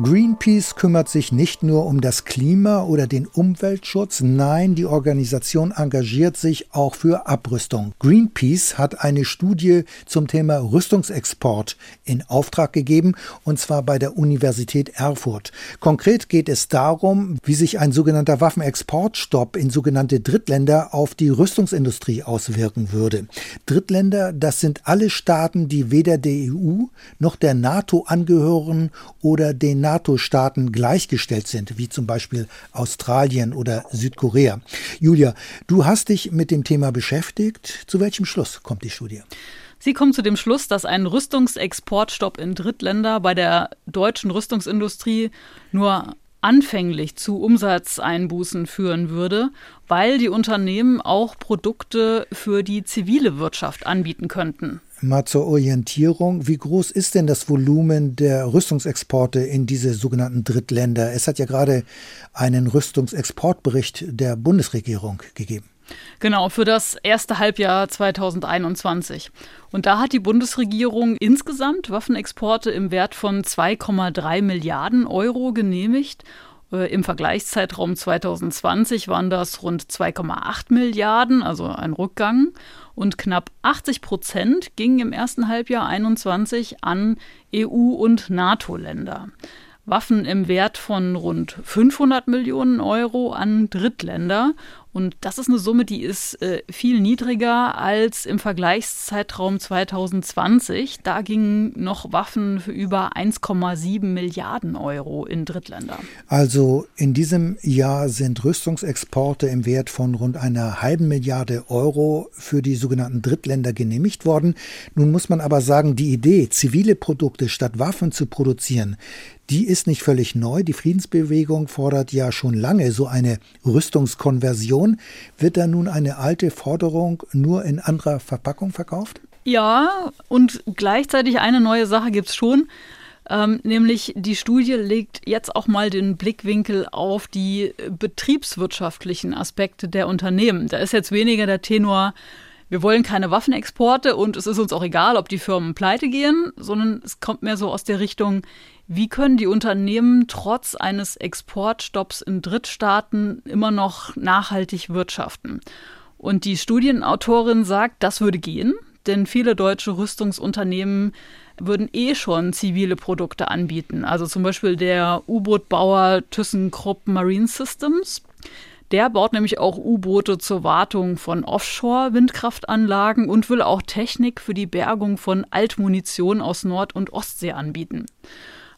Greenpeace kümmert sich nicht nur um das Klima oder den Umweltschutz, nein, die Organisation engagiert sich auch für Abrüstung. Greenpeace hat eine Studie zum Thema Rüstungsexport in Auftrag gegeben, und zwar bei der Universität Erfurt. Konkret geht es darum, wie sich ein sogenannter Waffenexportstopp in sogenannte Drittländer auf die Rüstungsindustrie auswirken würde. Drittländer, das sind alle Staaten, die weder der EU noch der NATO angehören oder den NATO-Staaten gleichgestellt sind, wie zum Beispiel Australien oder Südkorea. Julia, du hast dich mit dem Thema beschäftigt. Zu welchem Schluss kommt die Studie? Sie kommt zu dem Schluss, dass ein Rüstungsexportstopp in Drittländer bei der deutschen Rüstungsindustrie nur anfänglich zu Umsatzeinbußen führen würde, weil die Unternehmen auch Produkte für die zivile Wirtschaft anbieten könnten. Mal zur Orientierung. Wie groß ist denn das Volumen der Rüstungsexporte in diese sogenannten Drittländer? Es hat ja gerade einen Rüstungsexportbericht der Bundesregierung gegeben. Genau, für das erste Halbjahr 2021. Und da hat die Bundesregierung insgesamt Waffenexporte im Wert von 2,3 Milliarden Euro genehmigt. Äh, Im Vergleichszeitraum 2020 waren das rund 2,8 Milliarden, also ein Rückgang und knapp 80 Prozent gingen im ersten Halbjahr 21 an EU- und NATO-Länder. Waffen im Wert von rund 500 Millionen Euro an Drittländer und das ist eine Summe, die ist äh, viel niedriger als im Vergleichszeitraum 2020. Da gingen noch Waffen für über 1,7 Milliarden Euro in Drittländer. Also in diesem Jahr sind Rüstungsexporte im Wert von rund einer halben Milliarde Euro für die sogenannten Drittländer genehmigt worden. Nun muss man aber sagen, die Idee, zivile Produkte statt Waffen zu produzieren, die ist nicht völlig neu. Die Friedensbewegung fordert ja schon lange so eine Rüstungskonversion. Wird da nun eine alte Forderung nur in anderer Verpackung verkauft? Ja, und gleichzeitig eine neue Sache gibt es schon. Ähm, nämlich die Studie legt jetzt auch mal den Blickwinkel auf die betriebswirtschaftlichen Aspekte der Unternehmen. Da ist jetzt weniger der Tenor, wir wollen keine Waffenexporte und es ist uns auch egal, ob die Firmen pleite gehen, sondern es kommt mehr so aus der Richtung, wie können die Unternehmen trotz eines Exportstopps in Drittstaaten immer noch nachhaltig wirtschaften? Und die Studienautorin sagt, das würde gehen, denn viele deutsche Rüstungsunternehmen würden eh schon zivile Produkte anbieten. Also zum Beispiel der U-Boot-Bauer ThyssenKrupp Marine Systems. Der baut nämlich auch U-Boote zur Wartung von Offshore-Windkraftanlagen und will auch Technik für die Bergung von Altmunition aus Nord- und Ostsee anbieten.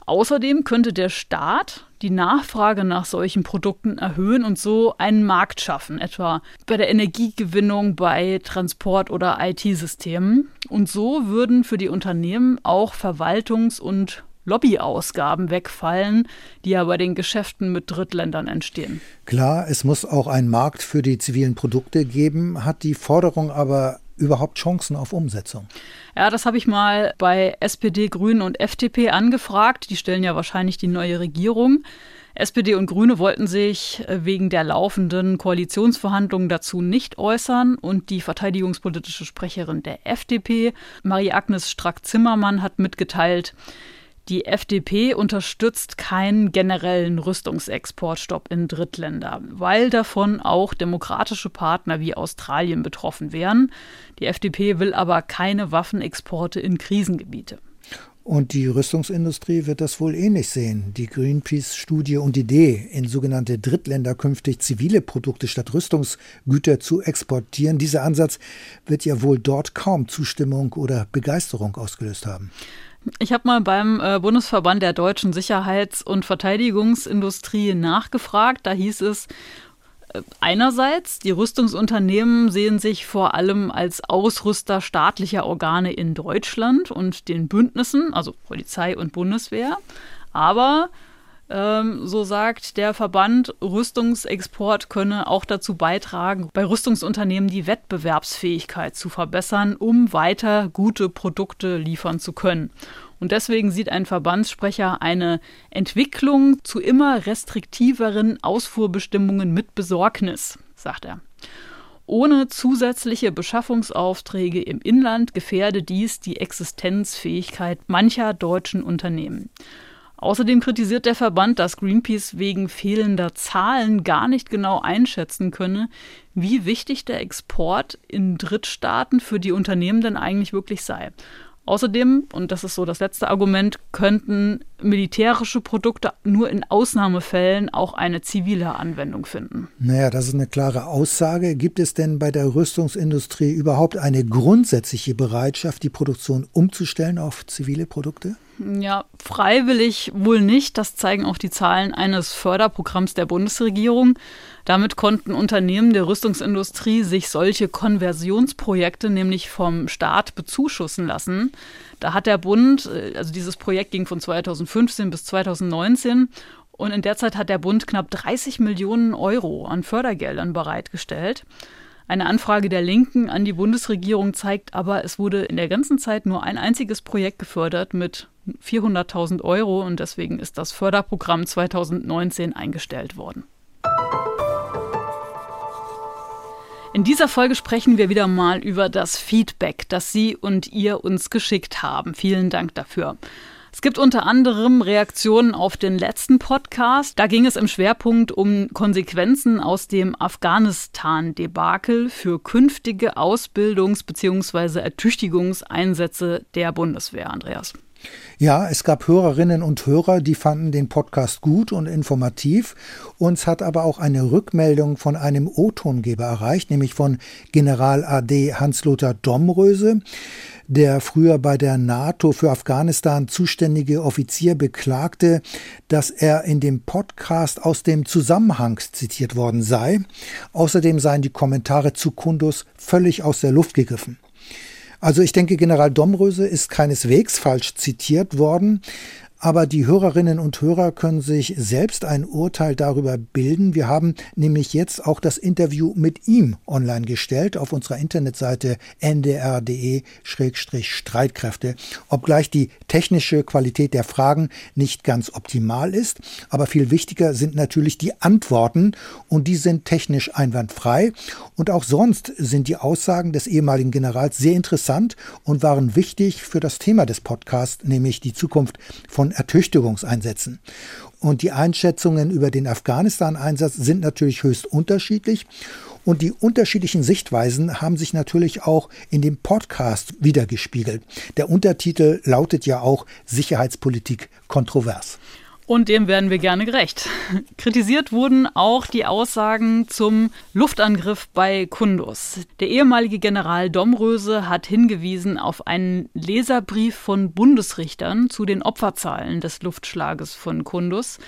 Außerdem könnte der Staat die Nachfrage nach solchen Produkten erhöhen und so einen Markt schaffen, etwa bei der Energiegewinnung, bei Transport- oder IT-Systemen. Und so würden für die Unternehmen auch Verwaltungs- und Lobbyausgaben wegfallen, die ja bei den Geschäften mit Drittländern entstehen. Klar, es muss auch einen Markt für die zivilen Produkte geben, hat die Forderung aber überhaupt Chancen auf Umsetzung? Ja, das habe ich mal bei SPD, Grünen und FDP angefragt. Die stellen ja wahrscheinlich die neue Regierung. SPD und Grüne wollten sich äh, wegen der laufenden Koalitionsverhandlungen dazu nicht äußern und die verteidigungspolitische Sprecherin der FDP, Marie-Agnes Strack-Zimmermann, hat mitgeteilt, die FDP unterstützt keinen generellen Rüstungsexportstopp in Drittländer, weil davon auch demokratische Partner wie Australien betroffen wären. Die FDP will aber keine Waffenexporte in Krisengebiete. Und die Rüstungsindustrie wird das wohl ähnlich sehen. Die Greenpeace-Studie und Idee, in sogenannte Drittländer künftig zivile Produkte statt Rüstungsgüter zu exportieren, dieser Ansatz wird ja wohl dort kaum Zustimmung oder Begeisterung ausgelöst haben. Ich habe mal beim äh, Bundesverband der deutschen Sicherheits- und Verteidigungsindustrie nachgefragt. Da hieß es, äh, Einerseits, die Rüstungsunternehmen sehen sich vor allem als Ausrüster staatlicher Organe in Deutschland und den Bündnissen, also Polizei und Bundeswehr. Aber ähm, so sagt der Verband, Rüstungsexport könne auch dazu beitragen, bei Rüstungsunternehmen die Wettbewerbsfähigkeit zu verbessern, um weiter gute Produkte liefern zu können. Und deswegen sieht ein Verbandssprecher eine Entwicklung zu immer restriktiveren Ausfuhrbestimmungen mit Besorgnis, sagt er. Ohne zusätzliche Beschaffungsaufträge im Inland gefährde dies die Existenzfähigkeit mancher deutschen Unternehmen. Außerdem kritisiert der Verband, dass Greenpeace wegen fehlender Zahlen gar nicht genau einschätzen könne, wie wichtig der Export in Drittstaaten für die Unternehmen denn eigentlich wirklich sei. Außerdem, und das ist so das letzte Argument, könnten militärische Produkte nur in Ausnahmefällen auch eine zivile Anwendung finden. Naja, das ist eine klare Aussage. Gibt es denn bei der Rüstungsindustrie überhaupt eine grundsätzliche Bereitschaft, die Produktion umzustellen auf zivile Produkte? Ja, freiwillig wohl nicht. Das zeigen auch die Zahlen eines Förderprogramms der Bundesregierung. Damit konnten Unternehmen der Rüstungsindustrie sich solche Konversionsprojekte nämlich vom Staat bezuschussen lassen. Da hat der Bund, äh, also dieses Projekt ging von 2015 bis 2019 und in der Zeit hat der Bund knapp 30 Millionen Euro an Fördergeldern bereitgestellt. Eine Anfrage der Linken an die Bundesregierung zeigt aber, es wurde in der ganzen Zeit nur ein einziges Projekt gefördert mit 400.000 Euro und deswegen ist das Förderprogramm 2019 eingestellt worden. In dieser Folge sprechen wir wieder mal über das Feedback, das Sie und ihr uns geschickt haben. Vielen Dank dafür. Es gibt unter anderem Reaktionen auf den letzten Podcast. Da ging es im Schwerpunkt um Konsequenzen aus dem Afghanistan-Debakel für künftige Ausbildungs- bzw. Ertüchtigungseinsätze der Bundeswehr, Andreas. Ja, es gab Hörerinnen und Hörer, die fanden den Podcast gut und informativ. Uns hat aber auch eine Rückmeldung von einem O-Tongeber erreicht, nämlich von General AD Hans-Lothar Domröse. Der früher bei der NATO für Afghanistan zuständige Offizier beklagte, dass er in dem Podcast aus dem Zusammenhang zitiert worden sei. Außerdem seien die Kommentare zu Kundus völlig aus der Luft gegriffen. Also ich denke, General Domröse ist keineswegs falsch zitiert worden. Aber die Hörerinnen und Hörer können sich selbst ein Urteil darüber bilden. Wir haben nämlich jetzt auch das Interview mit ihm online gestellt auf unserer Internetseite ndr.de-streitkräfte. Obgleich die technische Qualität der Fragen nicht ganz optimal ist, aber viel wichtiger sind natürlich die Antworten und die sind technisch einwandfrei. Und auch sonst sind die Aussagen des ehemaligen Generals sehr interessant und waren wichtig für das Thema des Podcasts, nämlich die Zukunft von Ertüchtigungseinsätzen. Und die Einschätzungen über den Afghanistan-Einsatz sind natürlich höchst unterschiedlich. Und die unterschiedlichen Sichtweisen haben sich natürlich auch in dem Podcast wiedergespiegelt. Der Untertitel lautet ja auch Sicherheitspolitik kontrovers. Und dem werden wir gerne gerecht. Kritisiert wurden auch die Aussagen zum Luftangriff bei Kundus. Der ehemalige General Domröse hat hingewiesen auf einen Leserbrief von Bundesrichtern zu den Opferzahlen des Luftschlages von Kundus.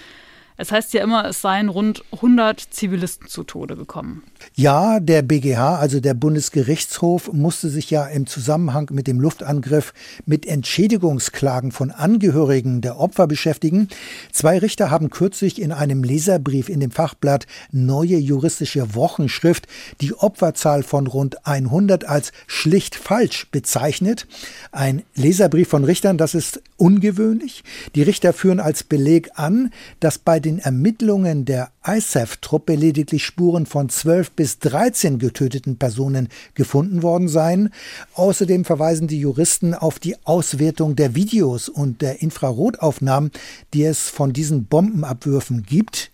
Es heißt ja immer, es seien rund 100 Zivilisten zu Tode gekommen. Ja, der BGH, also der Bundesgerichtshof, musste sich ja im Zusammenhang mit dem Luftangriff mit Entschädigungsklagen von Angehörigen der Opfer beschäftigen. Zwei Richter haben kürzlich in einem Leserbrief in dem Fachblatt Neue juristische Wochenschrift die Opferzahl von rund 100 als schlicht falsch bezeichnet. Ein Leserbrief von Richtern, das ist ungewöhnlich. Die Richter führen als Beleg an, dass bei den Ermittlungen der ISAF-Truppe lediglich Spuren von 12 bis 13 getöteten Personen gefunden worden seien. Außerdem verweisen die Juristen auf die Auswertung der Videos und der Infrarotaufnahmen, die es von diesen Bombenabwürfen gibt.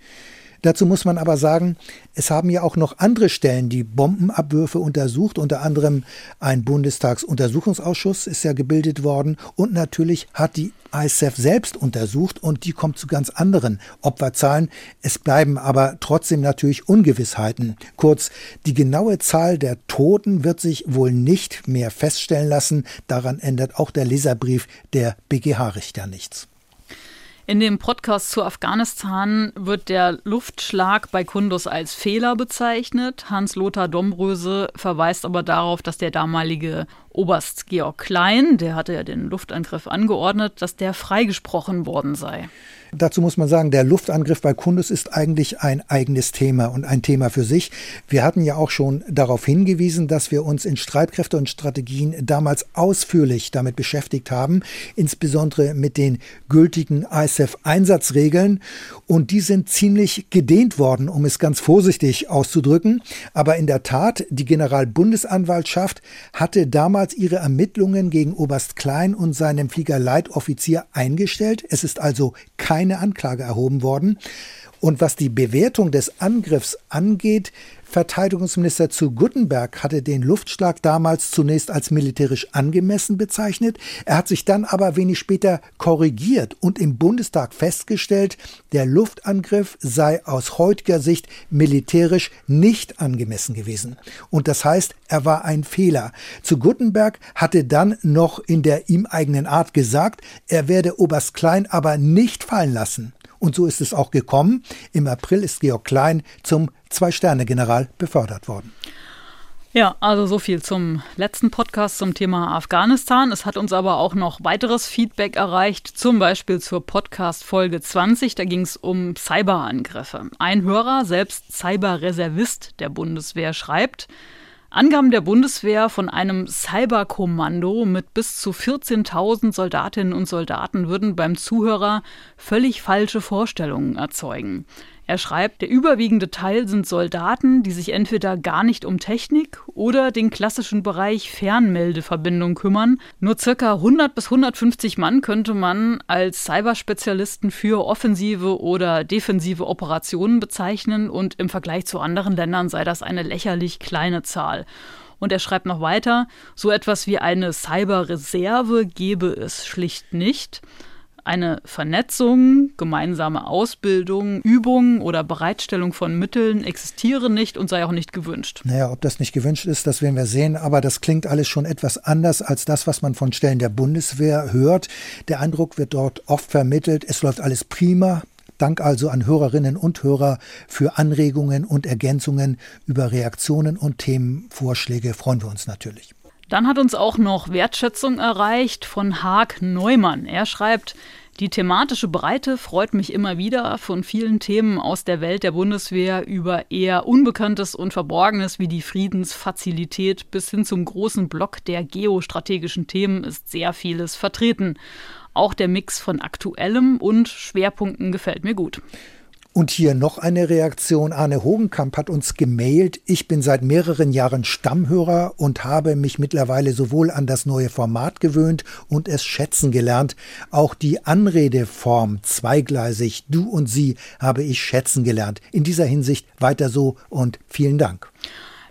Dazu muss man aber sagen, es haben ja auch noch andere Stellen die Bombenabwürfe untersucht, unter anderem ein Bundestagsuntersuchungsausschuss ist ja gebildet worden und natürlich hat die ISAF selbst untersucht und die kommt zu ganz anderen Opferzahlen. Es bleiben aber trotzdem natürlich Ungewissheiten. Kurz, die genaue Zahl der Toten wird sich wohl nicht mehr feststellen lassen. Daran ändert auch der Leserbrief der BGH-Richter nichts. In dem Podcast zu Afghanistan wird der Luftschlag bei Kundus als Fehler bezeichnet. Hans-Lothar Domröse verweist aber darauf, dass der damalige Oberst Georg Klein, der hatte ja den Luftangriff angeordnet, dass der freigesprochen worden sei. Dazu muss man sagen, der Luftangriff bei Kundus ist eigentlich ein eigenes Thema und ein Thema für sich. Wir hatten ja auch schon darauf hingewiesen, dass wir uns in Streitkräfte und Strategien damals ausführlich damit beschäftigt haben, insbesondere mit den gültigen ISAF-Einsatzregeln. Und die sind ziemlich gedehnt worden, um es ganz vorsichtig auszudrücken. Aber in der Tat, die Generalbundesanwaltschaft hatte damals ihre Ermittlungen gegen Oberst Klein und seinem Fliegerleitoffizier eingestellt. Es ist also kein keine Anklage erhoben worden. Und was die Bewertung des Angriffs angeht, Verteidigungsminister zu Guttenberg hatte den Luftschlag damals zunächst als militärisch angemessen bezeichnet. Er hat sich dann aber wenig später korrigiert und im Bundestag festgestellt, der Luftangriff sei aus heutiger Sicht militärisch nicht angemessen gewesen. Und das heißt, er war ein Fehler. Zu Guttenberg hatte dann noch in der ihm eigenen Art gesagt, er werde Oberst Klein aber nicht fallen lassen. Und so ist es auch gekommen. Im April ist Georg Klein zum Zwei-Sterne-General befördert worden. Ja, also so viel zum letzten Podcast zum Thema Afghanistan. Es hat uns aber auch noch weiteres Feedback erreicht, zum Beispiel zur Podcast Folge 20. Da ging es um Cyberangriffe. Ein Hörer, selbst Cyberreservist der Bundeswehr, schreibt, Angaben der Bundeswehr von einem Cyberkommando mit bis zu 14.000 Soldatinnen und Soldaten würden beim Zuhörer völlig falsche Vorstellungen erzeugen. Er schreibt, der überwiegende Teil sind Soldaten, die sich entweder gar nicht um Technik oder den klassischen Bereich Fernmeldeverbindung kümmern. Nur circa 100 bis 150 Mann könnte man als Cyberspezialisten für offensive oder defensive Operationen bezeichnen und im Vergleich zu anderen Ländern sei das eine lächerlich kleine Zahl. Und er schreibt noch weiter, so etwas wie eine Cyberreserve gebe es schlicht nicht. Eine Vernetzung, gemeinsame Ausbildung, Übungen oder Bereitstellung von Mitteln existiere nicht und sei auch nicht gewünscht. Naja, ob das nicht gewünscht ist, das werden wir sehen, aber das klingt alles schon etwas anders als das, was man von Stellen der Bundeswehr hört. Der Eindruck wird dort oft vermittelt, es läuft alles prima, Dank also an Hörerinnen und Hörer für Anregungen und Ergänzungen über Reaktionen und Themenvorschläge freuen wir uns natürlich. Dann hat uns auch noch Wertschätzung erreicht von Haag Neumann. Er schreibt, die thematische Breite freut mich immer wieder von vielen Themen aus der Welt der Bundeswehr über eher Unbekanntes und Verborgenes wie die Friedensfazilität bis hin zum großen Block der geostrategischen Themen ist sehr vieles vertreten. Auch der Mix von aktuellem und Schwerpunkten gefällt mir gut. Und hier noch eine Reaktion. Arne Hogenkamp hat uns gemailt. Ich bin seit mehreren Jahren Stammhörer und habe mich mittlerweile sowohl an das neue Format gewöhnt und es schätzen gelernt. Auch die Anredeform zweigleisig, du und sie, habe ich schätzen gelernt. In dieser Hinsicht weiter so und vielen Dank.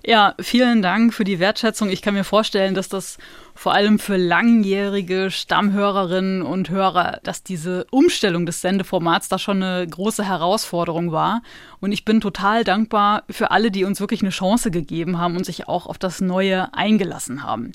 Ja, vielen Dank für die Wertschätzung. Ich kann mir vorstellen, dass das vor allem für langjährige Stammhörerinnen und Hörer, dass diese Umstellung des Sendeformats da schon eine große Herausforderung war. Und ich bin total dankbar für alle, die uns wirklich eine Chance gegeben haben und sich auch auf das Neue eingelassen haben.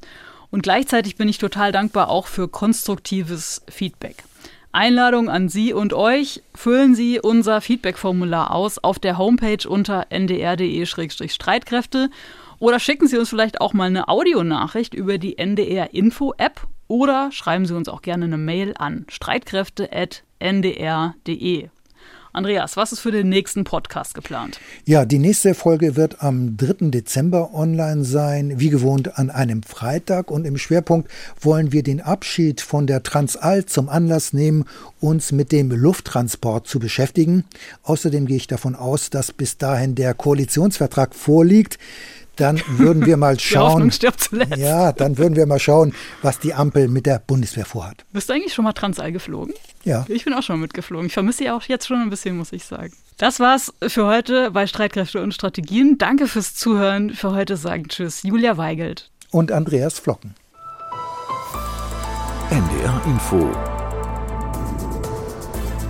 Und gleichzeitig bin ich total dankbar auch für konstruktives Feedback. Einladung an Sie und euch. Füllen Sie unser Feedback-Formular aus auf der Homepage unter ndr.de-streitkräfte oder schicken Sie uns vielleicht auch mal eine Audionachricht über die NDR-Info-App oder schreiben Sie uns auch gerne eine Mail an streitkräfte.ndr.de. Andreas, was ist für den nächsten Podcast geplant? Ja, die nächste Folge wird am 3. Dezember online sein, wie gewohnt an einem Freitag. Und im Schwerpunkt wollen wir den Abschied von der Transall zum Anlass nehmen, uns mit dem Lufttransport zu beschäftigen. Außerdem gehe ich davon aus, dass bis dahin der Koalitionsvertrag vorliegt dann würden wir mal schauen. Ja, dann würden wir mal schauen, was die Ampel mit der Bundeswehr vorhat. Bist du eigentlich schon mal Transall geflogen? Ja. Ich bin auch schon mitgeflogen. Ich vermisse sie auch jetzt schon ein bisschen, muss ich sagen. Das war's für heute bei Streitkräfte und Strategien. Danke fürs Zuhören. Für heute sagen Tschüss, Julia Weigelt. Und Andreas Flocken. NDR Info.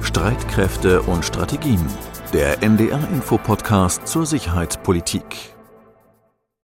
Streitkräfte und Strategien. Der NDR Info Podcast zur Sicherheitspolitik.